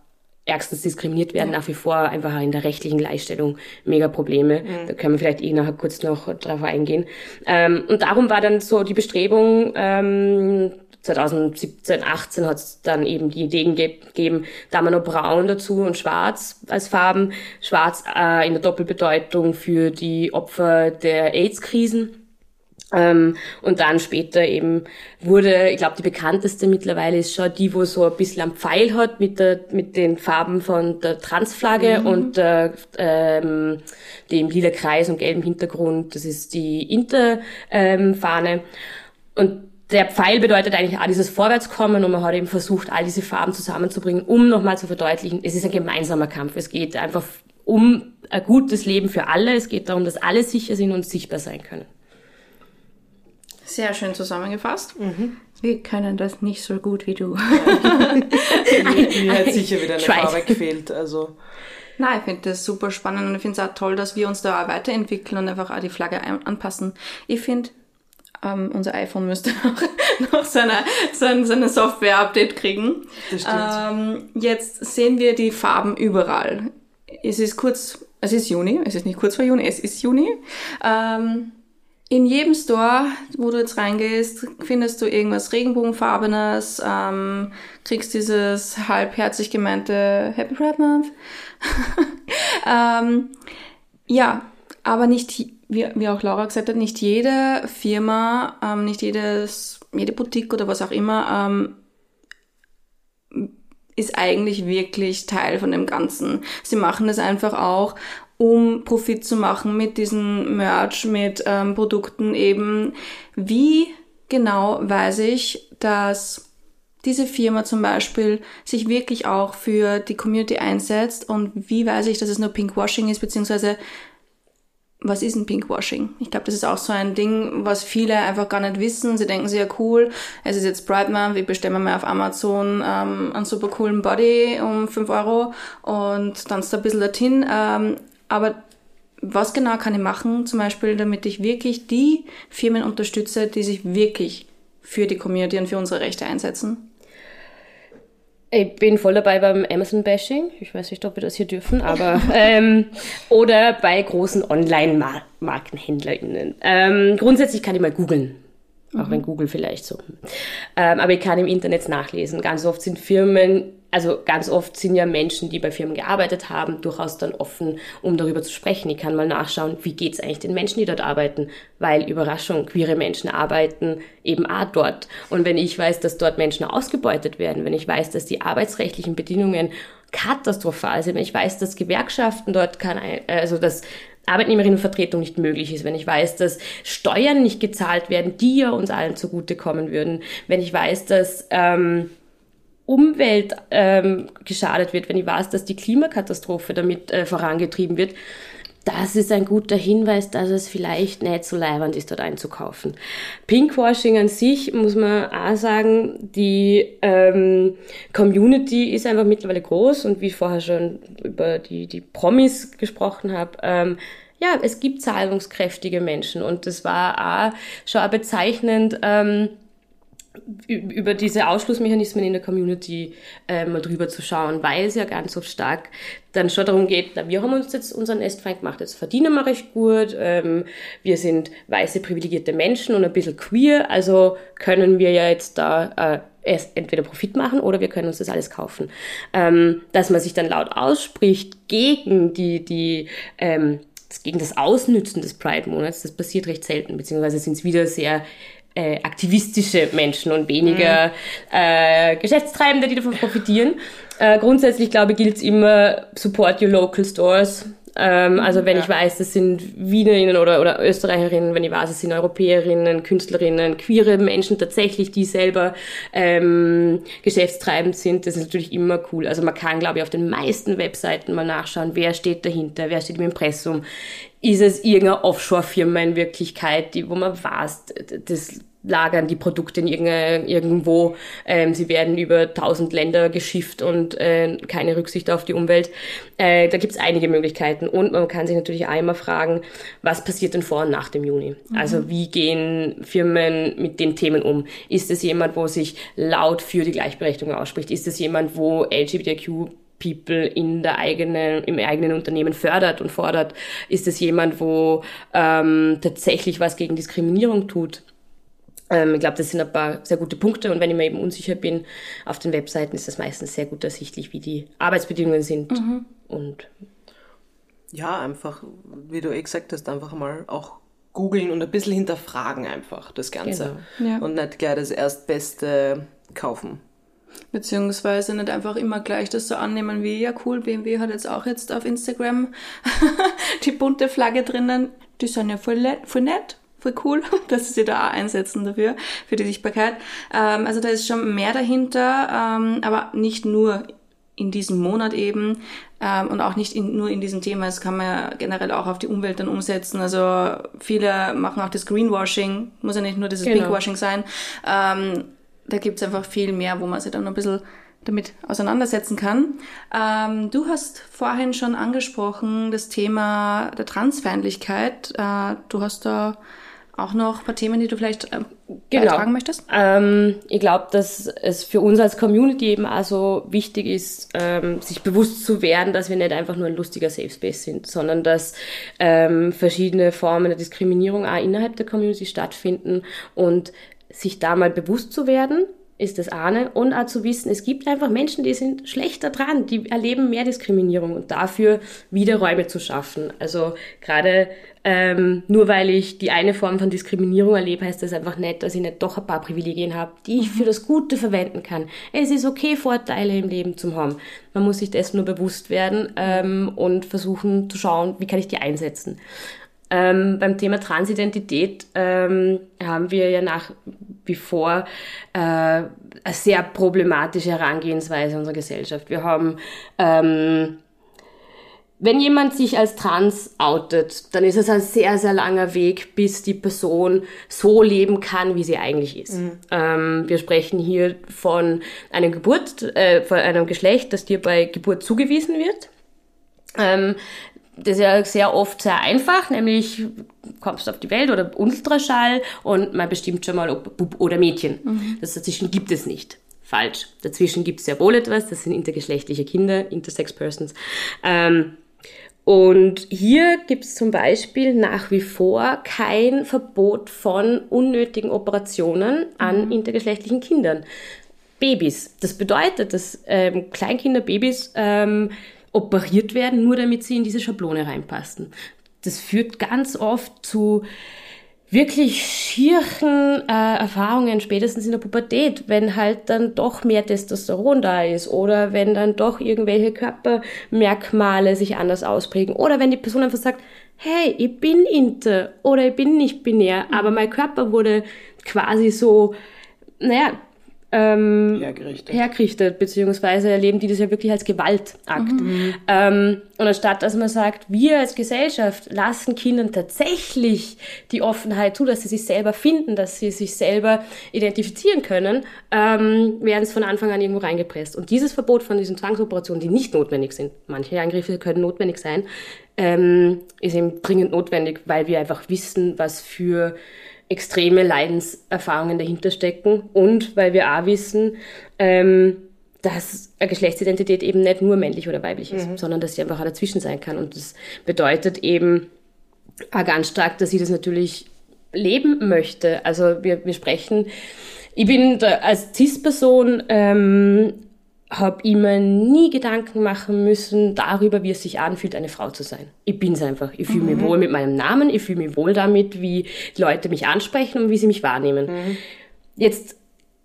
ärgstens diskriminiert werden, ja. nach wie vor einfach in der rechtlichen Gleichstellung mega Probleme. Mhm. Da können wir vielleicht eh nachher kurz noch drauf eingehen. Ähm, und darum war dann so die Bestrebung, ähm, 2017, 18 hat es dann eben die Ideen gegeben, da man noch braun dazu und schwarz als Farben. Schwarz äh, in der Doppelbedeutung für die Opfer der AIDS-Krisen. Ähm, und dann später eben wurde, ich glaube, die bekannteste mittlerweile ist schon die, wo so ein bisschen am Pfeil hat mit, der, mit den Farben von der Transflagge mhm. und der, ähm, dem lila Kreis und gelbem Hintergrund. Das ist die Interfahne. Ähm, und der Pfeil bedeutet eigentlich auch dieses Vorwärtskommen und man hat eben versucht, all diese Farben zusammenzubringen, um nochmal zu verdeutlichen, es ist ein gemeinsamer Kampf. Es geht einfach um ein gutes Leben für alle. Es geht darum, dass alle sicher sind und sichtbar sein können.
Sehr schön zusammengefasst. Mhm. Wir können das nicht so gut wie du. (laughs)
Mir hat (laughs) sicher wieder eine Farbe gefehlt. Also.
Nein, ich finde das super spannend und ich finde es auch toll, dass wir uns da auch weiterentwickeln und einfach auch die Flagge anpassen. Ich finde, ähm, unser iPhone müsste (laughs) noch, noch seine, seine, seine Software-Update kriegen. Das stimmt. Ähm, jetzt sehen wir die Farben überall. Es ist kurz, es ist Juni, es ist nicht kurz vor Juni, es ist Juni. Ähm, in jedem Store, wo du jetzt reingehst, findest du irgendwas Regenbogenfarbenes, ähm, kriegst dieses halbherzig gemeinte Happy Pride Month. (laughs) ähm, ja, aber nicht, wie, wie auch Laura gesagt hat, nicht jede Firma, ähm, nicht jedes, jede Boutique oder was auch immer ähm, ist eigentlich wirklich Teil von dem Ganzen. Sie machen das einfach auch, um Profit zu machen mit diesem Merch, mit ähm, Produkten eben. Wie genau weiß ich, dass diese Firma zum Beispiel sich wirklich auch für die Community einsetzt und wie weiß ich, dass es nur Pinkwashing ist, beziehungsweise was ist ein Pinkwashing? Ich glaube, das ist auch so ein Ding, was viele einfach gar nicht wissen. Sie denken ja cool, es ist jetzt Pride Month, ich bestelle mir auf Amazon ähm, einen super coolen Body um 5 Euro und dann ist da ein bisschen dorthin. Ähm, aber was genau kann ich machen, zum Beispiel, damit ich wirklich die Firmen unterstütze, die sich wirklich für die Community und für unsere Rechte einsetzen?
Ich bin voll dabei beim Amazon-Bashing. Ich weiß nicht, ob wir das hier dürfen, aber (laughs) ähm, oder bei großen Online-MarkenhändlerInnen. Ähm, grundsätzlich kann ich mal googeln. Auch mhm. wenn Google vielleicht so. Ähm, aber ich kann im Internet nachlesen. Ganz oft sind Firmen also ganz oft sind ja Menschen, die bei Firmen gearbeitet haben, durchaus dann offen, um darüber zu sprechen. Ich kann mal nachschauen, wie geht's eigentlich den Menschen, die dort arbeiten, weil Überraschung, queere Menschen arbeiten eben auch dort. Und wenn ich weiß, dass dort Menschen ausgebeutet werden, wenn ich weiß, dass die arbeitsrechtlichen Bedingungen katastrophal sind, wenn ich weiß, dass Gewerkschaften dort kann, also dass Arbeitnehmerinnenvertretung nicht möglich ist, wenn ich weiß, dass Steuern nicht gezahlt werden, die ja uns allen zugutekommen würden, wenn ich weiß, dass ähm, Umwelt ähm, geschadet wird, wenn ich weiß, dass die Klimakatastrophe damit äh, vorangetrieben wird, das ist ein guter Hinweis, dass es vielleicht nicht so leibend ist, dort einzukaufen. Pinkwashing an sich, muss man auch sagen, die ähm, Community ist einfach mittlerweile groß und wie ich vorher schon über die, die Promis gesprochen habe, ähm, ja, es gibt zahlungskräftige Menschen und das war auch schon auch bezeichnend, ähm, über diese Ausschlussmechanismen in der Community äh, mal drüber zu schauen, weil es ja ganz so stark dann schon darum geht, na, wir haben uns jetzt unseren Nestfeind gemacht, jetzt verdienen wir recht gut, ähm, wir sind weiße privilegierte Menschen und ein bisschen queer, also können wir ja jetzt da äh, entweder Profit machen oder wir können uns das alles kaufen. Ähm, dass man sich dann laut ausspricht gegen die, die ähm, gegen das Ausnützen des Pride-Monats, das passiert recht selten, beziehungsweise sind es wieder sehr äh, aktivistische Menschen und weniger mhm. äh, Geschäftstreibende, die davon profitieren. Äh, grundsätzlich, glaube ich, gilt es immer, support your local stores. Ähm, also wenn ja. ich weiß, das sind Wienerinnen oder, oder Österreicherinnen, wenn ich weiß, es sind Europäerinnen, Künstlerinnen, queere Menschen tatsächlich, die selber ähm, geschäftstreibend sind, das ist natürlich immer cool. Also man kann, glaube ich, auf den meisten Webseiten mal nachschauen, wer steht dahinter, wer steht im Impressum. Ist es irgendeine Offshore-Firma in Wirklichkeit, die, wo man weiß, das lagern die Produkte in irgendwo. Ähm, sie werden über tausend Länder geschifft und äh, keine Rücksicht auf die Umwelt. Äh, da gibt es einige Möglichkeiten. Und man kann sich natürlich immer fragen, was passiert denn vor und nach dem Juni? Mhm. Also wie gehen Firmen mit den Themen um? Ist es jemand, wo sich laut für die Gleichberechtigung ausspricht? Ist es jemand, wo LGBTQ People in der eigenen, im eigenen Unternehmen fördert und fordert? Ist es jemand, wo ähm, tatsächlich was gegen Diskriminierung tut? Ähm, ich glaube, das sind ein paar sehr gute Punkte und wenn ich mir eben unsicher bin, auf den Webseiten ist das meistens sehr gut ersichtlich, wie die Arbeitsbedingungen sind. Mhm. Und
ja, einfach, wie du eh gesagt hast, einfach mal auch googeln und ein bisschen hinterfragen einfach das Ganze. Genau. Ja. Und nicht gleich das Erstbeste kaufen.
Beziehungsweise nicht einfach immer gleich das so annehmen wie, ja cool, BMW hat jetzt auch jetzt auf Instagram (laughs) die bunte Flagge drinnen. Die sind ja voll, voll nett voll cool, (laughs) dass sie da auch einsetzen dafür, für die Sichtbarkeit. Ähm, also da ist schon mehr dahinter, ähm, aber nicht nur in diesem Monat eben ähm, und auch nicht in, nur in diesem Thema. Das kann man ja generell auch auf die Umwelt dann umsetzen. Also viele machen auch das Greenwashing, muss ja nicht nur dieses genau. Pinkwashing sein. Ähm, da gibt's einfach viel mehr, wo man sich dann ein bisschen damit auseinandersetzen kann. Ähm, du hast vorhin schon angesprochen das Thema der Transfeindlichkeit. Äh, du hast da auch noch ein paar Themen, die du vielleicht ähm, genau. möchtest?
Ähm, ich glaube, dass es für uns als Community eben auch so wichtig ist, ähm, sich bewusst zu werden, dass wir nicht einfach nur ein lustiger Safe Space sind, sondern dass ähm, verschiedene Formen der Diskriminierung auch innerhalb der Community stattfinden und sich da mal bewusst zu werden, ist das eine. Und auch zu wissen, es gibt einfach Menschen, die sind schlechter dran, die erleben mehr Diskriminierung und dafür wieder Räume zu schaffen. Also gerade ähm, nur weil ich die eine Form von Diskriminierung erlebe, heißt das einfach nicht, dass ich nicht doch ein paar Privilegien habe, die ich für das Gute verwenden kann. Es ist okay, Vorteile im Leben zu haben. Man muss sich dessen nur bewusst werden ähm, und versuchen zu schauen, wie kann ich die einsetzen. Ähm, beim Thema Transidentität ähm, haben wir ja nach wie vor äh, eine sehr problematische Herangehensweise unserer Gesellschaft. Wir haben, ähm, wenn jemand sich als trans outet, dann ist es ein sehr, sehr langer Weg, bis die Person so leben kann, wie sie eigentlich ist. Mhm. Ähm, wir sprechen hier von einer Geburt, äh, von einem Geschlecht, das dir bei Geburt zugewiesen wird. Ähm, das ist ja sehr oft sehr einfach, nämlich kommst auf die Welt oder Ultraschall und man bestimmt schon mal, ob Bub oder Mädchen. Mhm. Das dazwischen gibt es nicht. Falsch. Dazwischen gibt es sehr wohl etwas, das sind intergeschlechtliche Kinder, Intersex Persons. Ähm, und hier gibt es zum Beispiel nach wie vor kein Verbot von unnötigen Operationen an mhm. intergeschlechtlichen Kindern. Babys. Das bedeutet, dass ähm, Kleinkinder, Babys ähm, operiert werden, nur damit sie in diese Schablone reinpassen. Das führt ganz oft zu wirklich schierchen äh, Erfahrungen, spätestens in der Pubertät, wenn halt dann doch mehr Testosteron da ist oder wenn dann doch irgendwelche Körpermerkmale sich anders ausprägen oder wenn die Person einfach sagt, hey, ich bin inter oder ich bin nicht binär, aber mein Körper wurde quasi so, naja, ähm, hergerichtet. hergerichtet, beziehungsweise erleben die das ja wirklich als Gewaltakt. Mhm. Ähm, und anstatt dass man sagt, wir als Gesellschaft lassen Kindern tatsächlich die Offenheit zu, dass sie sich selber finden, dass sie sich selber identifizieren können, ähm, werden es von Anfang an irgendwo reingepresst. Und dieses Verbot von diesen Zwangsoperationen, die nicht notwendig sind, manche Eingriffe können notwendig sein, ähm, ist eben dringend notwendig, weil wir einfach wissen, was für extreme Leidenserfahrungen dahinter stecken und weil wir auch wissen, ähm, dass eine Geschlechtsidentität eben nicht nur männlich oder weiblich ist, mhm. sondern dass sie einfach auch dazwischen sein kann. Und das bedeutet eben auch ganz stark, dass sie das natürlich leben möchte. Also wir, wir sprechen, ich bin als CIS-Person ähm, habe immer nie Gedanken machen müssen darüber, wie es sich anfühlt, eine Frau zu sein. Ich bin's einfach. Ich fühle mich mhm. wohl mit meinem Namen, ich fühle mich wohl damit, wie Leute mich ansprechen und wie sie mich wahrnehmen. Mhm. Jetzt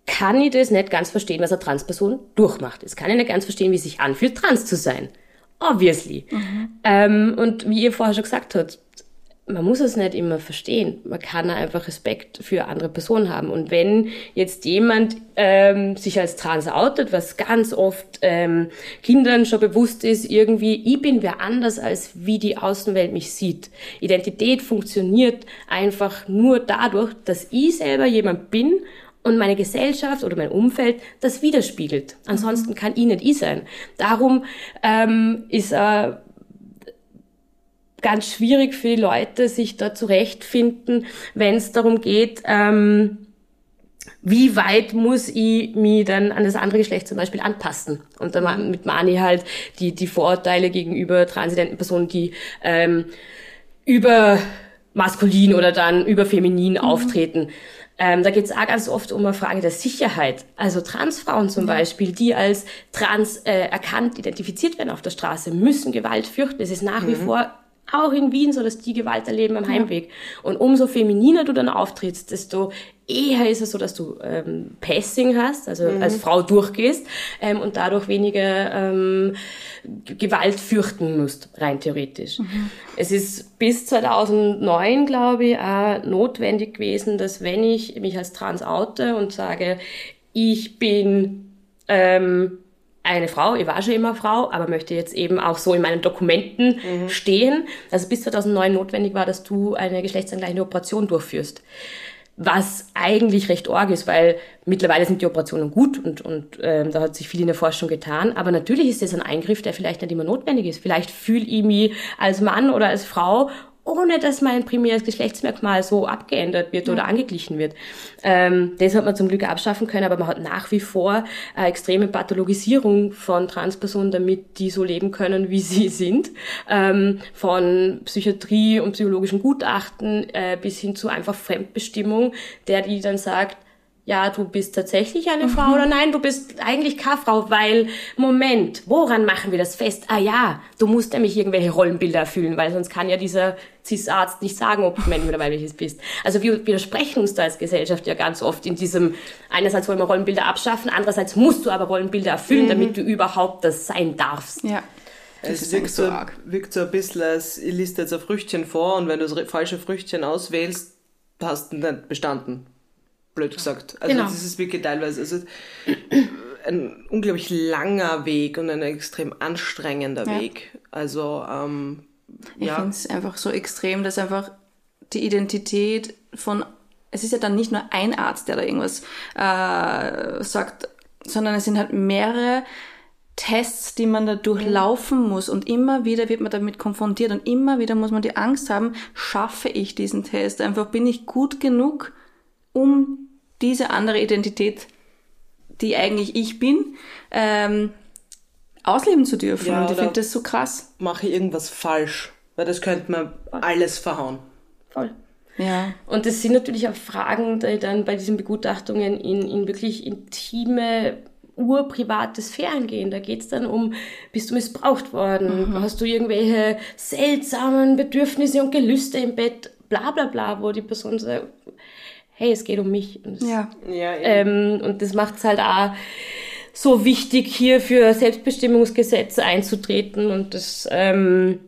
kann ich das nicht ganz verstehen, was eine Transperson durchmacht. Jetzt kann ich nicht ganz verstehen, wie es sich anfühlt, trans zu sein. Obviously. Mhm. Ähm, und wie ihr vorher schon gesagt habt, man muss es nicht immer verstehen. Man kann einfach Respekt für andere Personen haben. Und wenn jetzt jemand ähm, sich als trans outet, was ganz oft ähm, Kindern schon bewusst ist, irgendwie, ich bin wer anders, als wie die Außenwelt mich sieht. Identität funktioniert einfach nur dadurch, dass ich selber jemand bin und meine Gesellschaft oder mein Umfeld das widerspiegelt. Ansonsten kann ich nicht ich sein. Darum ähm, ist äh, ganz schwierig für die Leute, sich da zurechtfinden, wenn es darum geht, ähm, wie weit muss ich mich dann an das andere Geschlecht zum Beispiel anpassen? Und dann mit Mani halt die, die Vorurteile gegenüber transidenten Personen, die ähm, über maskulin oder dann über feminin mhm. auftreten. Ähm, da geht es auch ganz oft um eine Frage der Sicherheit. Also Transfrauen zum. Beispiel, die als trans äh, erkannt, identifiziert werden auf der Straße, müssen Gewalt fürchten. Es ist nach mhm. wie vor auch in Wien so, dass die Gewalt erleben am Heimweg. Und umso femininer du dann auftrittst, desto eher ist es so, dass du ähm, Passing hast, also mhm. als Frau durchgehst ähm, und dadurch weniger ähm, Gewalt fürchten musst, rein theoretisch. Mhm. Es ist bis 2009, glaube ich, auch notwendig gewesen, dass wenn ich mich als trans oute und sage, ich bin ähm, eine Frau, ich war schon immer Frau, aber möchte jetzt eben auch so in meinen Dokumenten mhm. stehen, also bis 2009 notwendig war, dass du eine geschlechtsangleichende Operation durchführst. Was eigentlich recht arg ist, weil mittlerweile sind die Operationen gut und, und ähm, da hat sich viel in der Forschung getan. Aber natürlich ist das ein Eingriff, der vielleicht nicht immer notwendig ist. Vielleicht fühle ich mich als Mann oder als Frau ohne dass mein primäres Geschlechtsmerkmal so abgeändert wird oder angeglichen wird. Ähm, das hat man zum Glück abschaffen können, aber man hat nach wie vor eine extreme Pathologisierung von Transpersonen, damit die so leben können, wie sie (laughs) sind. Ähm, von Psychiatrie und psychologischen Gutachten äh, bis hin zu einfach Fremdbestimmung, der die dann sagt, ja, du bist tatsächlich eine Frau mhm. oder nein, du bist eigentlich keine Frau, weil, Moment, woran machen wir das fest? Ah ja, du musst nämlich irgendwelche Rollenbilder erfüllen, weil sonst kann ja dieser Cis-Arzt nicht sagen, ob du männlich oder weibliches bist. Also wir widersprechen uns da als Gesellschaft ja ganz oft in diesem, einerseits wollen wir Rollenbilder abschaffen, andererseits musst du aber Rollenbilder erfüllen, mhm. damit du überhaupt das sein darfst.
Ja.
Es wirkt so, wirkt so ein bisschen, als ich liste jetzt ein Früchtchen vor und wenn du das falsche Früchtchen auswählst, hast du nicht bestanden blöd gesagt. Also genau. das ist wirklich teilweise also ein unglaublich langer Weg und ein extrem anstrengender ja. Weg. Also ähm,
ich ja. finde es einfach so extrem, dass einfach die Identität von es ist ja dann nicht nur ein Arzt, der da irgendwas äh, sagt, sondern es sind halt mehrere Tests, die man da durchlaufen muss und immer wieder wird man damit konfrontiert und immer wieder muss man die Angst haben, schaffe ich diesen Test? Einfach bin ich gut genug, um diese andere Identität, die eigentlich ich bin, ähm, ausleben zu dürfen. Ja, und ich finde das so krass.
Mache ich irgendwas falsch? Weil das könnte man alles verhauen.
Voll. Ja. Und das sind natürlich auch Fragen, die dann bei diesen Begutachtungen in, in wirklich intime urprivate Sphären gehen. Da geht es dann um, bist du missbraucht worden? Mhm. Hast du irgendwelche seltsamen Bedürfnisse und Gelüste im Bett? Bla bla bla, wo die Person sagt, hey, es geht um mich. Und das, ja. ja ähm, und das macht es halt auch so wichtig, hier für Selbstbestimmungsgesetze einzutreten. Und das ähm,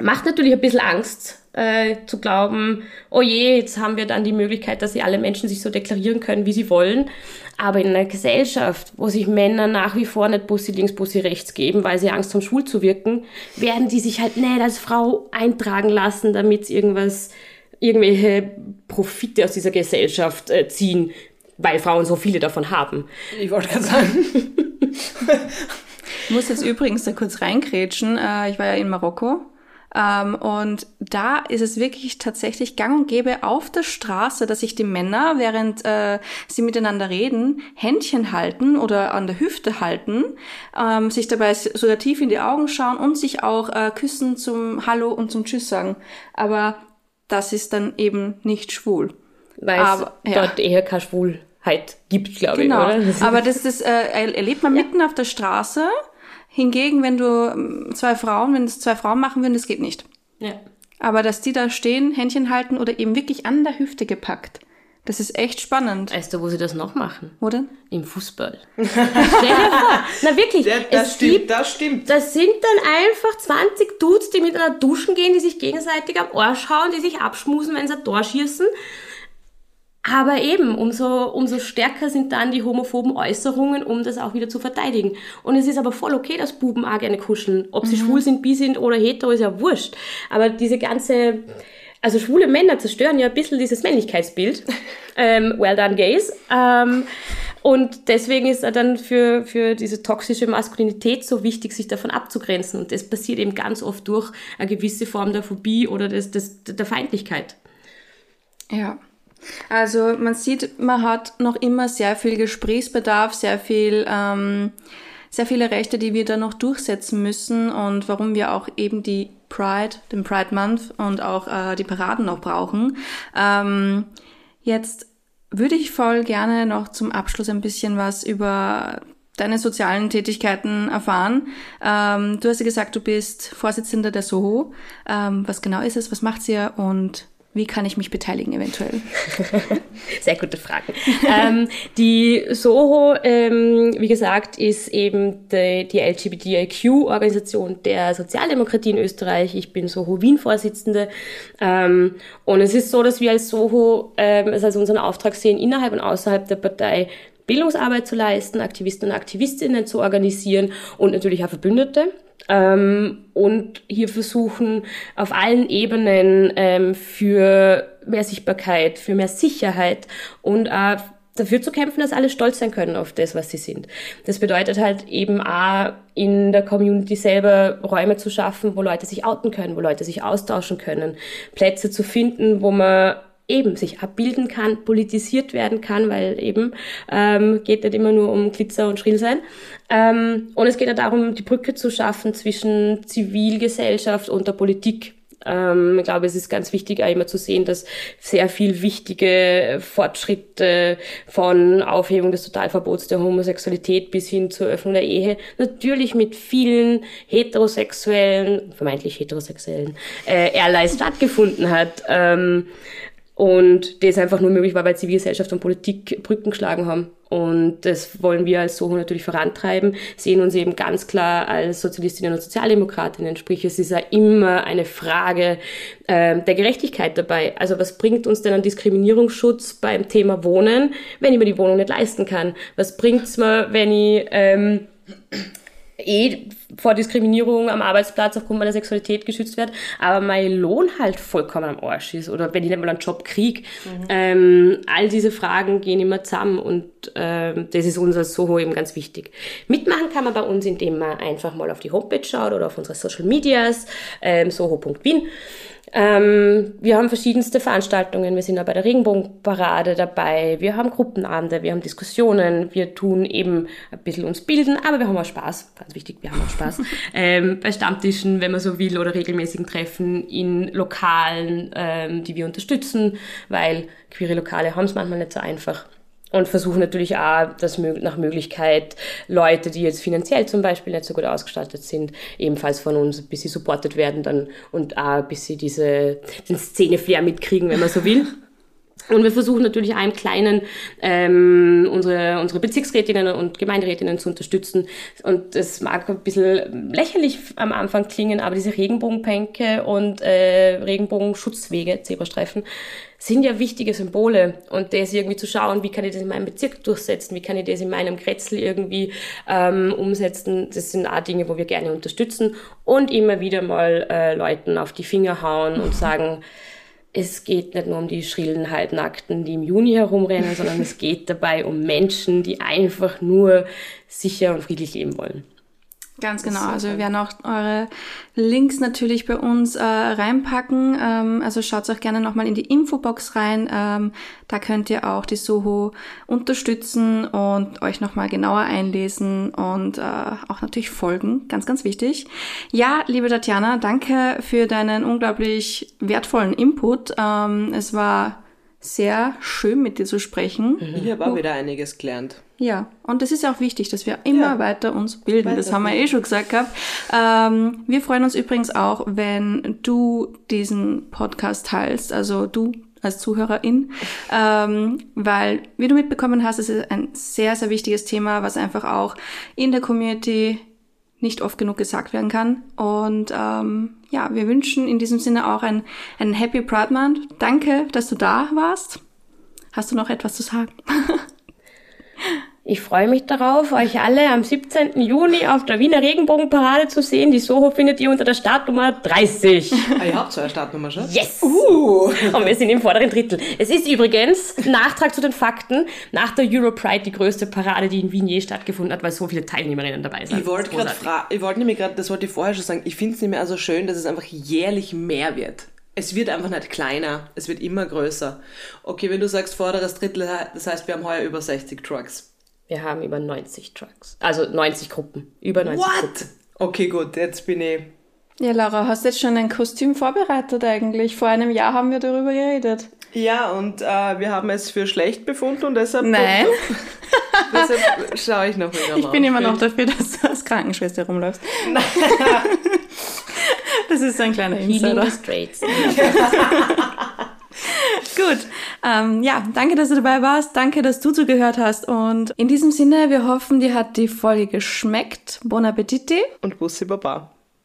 macht natürlich ein bisschen Angst, äh, zu glauben, oh je, jetzt haben wir dann die Möglichkeit, dass sie alle Menschen sich so deklarieren können, wie sie wollen. Aber in einer Gesellschaft, wo sich Männer nach wie vor nicht Bussi links, Bussi rechts geben, weil sie Angst haben, schwul zu wirken, werden die sich halt nicht als Frau eintragen lassen, damit irgendwas irgendwelche Profite aus dieser Gesellschaft äh, ziehen, weil Frauen so viele davon haben.
Ich wollte gerade sagen.
ich muss jetzt übrigens da kurz reingrätschen. Äh, ich war ja in Marokko. Ähm, und da ist es wirklich tatsächlich gang und gäbe auf der Straße, dass sich die Männer, während äh, sie miteinander reden, Händchen halten oder an der Hüfte halten, ähm, sich dabei sogar tief in die Augen schauen und sich auch äh, küssen zum Hallo und zum Tschüss sagen. Aber das ist dann eben nicht schwul.
Weil es dort eher kein schwul halt gibt, glaube
Genau.
ich, oder?
Aber das, das äh, erlebt man mitten auf der Straße. Hingegen, wenn du ähm, zwei Frauen, wenn es zwei Frauen machen würden, das geht nicht.
ja.
Aber dass die da stehen, Händchen halten oder eben wirklich an der Hüfte gepackt, das ist echt spannend,
Weißt du, wo sie das noch machen?
oder?
Im Fußball. (laughs) Stell dir vor. Na wirklich,
Ja, das
es
stimmt,
gibt,
das stimmt.
das sind dann einfach 20 Dudes, die miteinander duschen gehen, die sich gegenseitig am Arsch hauen, die sich abschmusen, wenn sie ein Tor schießen. Aber eben, umso, umso stärker sind dann die homophoben Äußerungen, um das auch wieder zu verteidigen. Und es ist aber voll okay, dass Buben auch gerne kuscheln. Ob sie schwul sind, bi sind oder hetero, ist ja wurscht. Aber diese ganze, also schwule Männer zerstören ja ein bisschen dieses Männlichkeitsbild. (laughs) ähm, well done, Gays. Ähm, und deswegen ist er dann für, für diese toxische Maskulinität so wichtig, sich davon abzugrenzen. Und das passiert eben ganz oft durch eine gewisse Form der Phobie oder des, des, der Feindlichkeit.
Ja. Also man sieht, man hat noch immer sehr viel Gesprächsbedarf, sehr viel, ähm, sehr viele Rechte, die wir da noch durchsetzen müssen und warum wir auch eben die Pride, den Pride Month und auch äh, die Paraden noch brauchen. Ähm, jetzt würde ich voll gerne noch zum Abschluss ein bisschen was über deine sozialen Tätigkeiten erfahren. Ähm, du hast ja gesagt, du bist Vorsitzender der Soho. Ähm, was genau ist es? Was macht ihr? Und wie kann ich mich beteiligen eventuell? (laughs)
Sehr gute Fragen. (laughs) ähm, die Soho, ähm, wie gesagt, ist eben die, die LGBTIQ-Organisation der Sozialdemokratie in Österreich. Ich bin Soho Wien-Vorsitzende. Ähm, und es ist so, dass wir als Soho ähm, es als unseren Auftrag sehen, innerhalb und außerhalb der Partei Bildungsarbeit zu leisten, Aktivisten und Aktivistinnen zu organisieren und natürlich auch Verbündete. Ähm, und hier versuchen auf allen Ebenen ähm, für mehr Sichtbarkeit, für mehr Sicherheit und auch dafür zu kämpfen, dass alle stolz sein können auf das, was sie sind. Das bedeutet halt eben auch in der Community selber Räume zu schaffen, wo Leute sich outen können, wo Leute sich austauschen können, Plätze zu finden, wo man eben sich abbilden kann, politisiert werden kann, weil eben ähm, geht nicht immer nur um Glitzer und Schrillsein. Ähm, und es geht ja darum, die Brücke zu schaffen zwischen Zivilgesellschaft und der Politik. Ähm, ich glaube, es ist ganz wichtig, auch immer zu sehen, dass sehr viel wichtige Fortschritte von Aufhebung des Totalverbots der Homosexualität bis hin zur Öffnung der Ehe natürlich mit vielen heterosexuellen, vermeintlich heterosexuellen äh, Allies stattgefunden hat. Ähm, und das einfach nur möglich war, weil Zivilgesellschaft und Politik Brücken geschlagen haben. Und das wollen wir als Soho natürlich vorantreiben, sehen uns eben ganz klar als Sozialistinnen und Sozialdemokratinnen. Sprich, es ist ja immer eine Frage äh, der Gerechtigkeit dabei. Also was bringt uns denn ein Diskriminierungsschutz beim Thema Wohnen, wenn ich mir die Wohnung nicht leisten kann? Was bringt's mir, wenn ich ähm, eh vor Diskriminierung am Arbeitsplatz aufgrund meiner Sexualität geschützt werde, aber mein Lohn halt vollkommen am Arsch ist oder wenn ich nicht mal einen Job kriege. Mhm. Ähm, all diese Fragen gehen immer zusammen und ähm, das ist uns als Soho eben ganz wichtig. Mitmachen kann man bei uns, indem man einfach mal auf die Homepage schaut oder auf unsere Social Medias, ähm, soho.wien. Ähm, wir haben verschiedenste Veranstaltungen. Wir sind auch bei der Regenbogenparade dabei. Wir haben Gruppenabende, wir haben Diskussionen. Wir tun eben ein bisschen uns bilden, aber wir haben auch Spaß. Ganz wichtig, wir haben auch Spaß. Ähm, bei Stammtischen, wenn man so will, oder regelmäßigen Treffen in Lokalen, ähm, die wir unterstützen, weil queere Lokale haben es manchmal nicht so einfach und versuchen natürlich auch, dass nach Möglichkeit Leute, die jetzt finanziell zum Beispiel nicht so gut ausgestattet sind, ebenfalls von uns ein bisschen supportet werden dann und auch ein bisschen diese, den Szeneflair mitkriegen, wenn man so will. Und wir versuchen natürlich auch im Kleinen ähm, unsere, unsere Bezirksrätinnen und Gemeinderätinnen zu unterstützen. Und das mag ein bisschen lächerlich am Anfang klingen, aber diese Regenbogenpänke und äh, Regenbogenschutzwege, Zebrastreifen, sind ja wichtige Symbole. Und das irgendwie zu schauen, wie kann ich das in meinem Bezirk durchsetzen, wie kann ich das in meinem Kretzel irgendwie ähm, umsetzen, das sind auch Dinge, wo wir gerne unterstützen und immer wieder mal äh, Leuten auf die Finger hauen und sagen, es geht nicht nur um die schrillen Halbnackten, die im Juni herumrennen, sondern es geht dabei um Menschen, die einfach nur sicher und friedlich leben wollen.
Ganz genau. Also wir werden auch eure Links natürlich bei uns äh, reinpacken. Ähm, also schaut auch gerne nochmal in die Infobox rein. Ähm, da könnt ihr auch die Soho unterstützen und euch nochmal genauer einlesen und äh, auch natürlich folgen. Ganz, ganz wichtig. Ja, liebe Tatjana, danke für deinen unglaublich wertvollen Input. Ähm, es war sehr schön mit dir zu sprechen.
Ich habe auch wieder einiges gelernt.
Ja, und es ist auch wichtig, dass wir immer
Ja.
weiter uns bilden. das haben wir eh schon gesagt gehabt. Ähm, wir freuen uns übrigens auch, wenn du diesen Podcast teilst, also du als Zuhörerin, ähm, weil, wie du mitbekommen hast, es ist ein sehr, sehr wichtiges Thema, was einfach auch in der Community nicht oft genug gesagt werden kann. Und ähm, ja, wir wünschen in diesem Sinne auch ein, ein Happy Pride Month. Danke, dass du da warst. Hast du noch etwas zu sagen? (laughs)
Ich freue mich darauf, euch alle am 17. Juni auf der Wiener Regenbogenparade zu sehen. Die Soho findet ihr unter der Startnummer 30.
Ah, ihr habt so eine Startnummer schon?
Yes! Und wir sind im vorderen Drittel. Es ist übrigens, Nachtrag zu den Fakten, nach der Europride die größte Parade, die in Wien je stattgefunden hat, weil so viele Teilnehmerinnen dabei sind.
Ich wollte gerade ich wollte nämlich gerade, das wollte ich vorher schon sagen, ich finde es nicht mehr so schön, dass es einfach jährlich mehr wird. Es wird einfach nicht kleiner, es wird immer größer. Okay, wenn du sagst vorderes Drittel, das heißt, wir haben heuer über 60 Trucks.
Wir haben über 90 Trucks. Also 90 Gruppen. Über 90 Gruppen.
What? Okay, gut, jetzt bin ich.
Ja, Laura, hast du jetzt schon ein Kostüm vorbereitet eigentlich? Vor einem Jahr haben wir darüber geredet.
Ja, und äh, wir haben es für schlecht befunden und deshalb.
Nein. (laughs)
deshalb schaue ich noch wieder
Ich bin immer noch dafür, dass du als Krankenschwester rumläufst. (laughs) Das ist so ein kleiner
Healing
Insider.
the Straits. (laughs) (laughs)
Gut. Ähm, ja, danke, dass du dabei warst. Danke, dass du zugehört hast. Und in diesem Sinne, wir hoffen, dir hat die Folge geschmeckt. Bon Appetit.
Und Bussi Baba.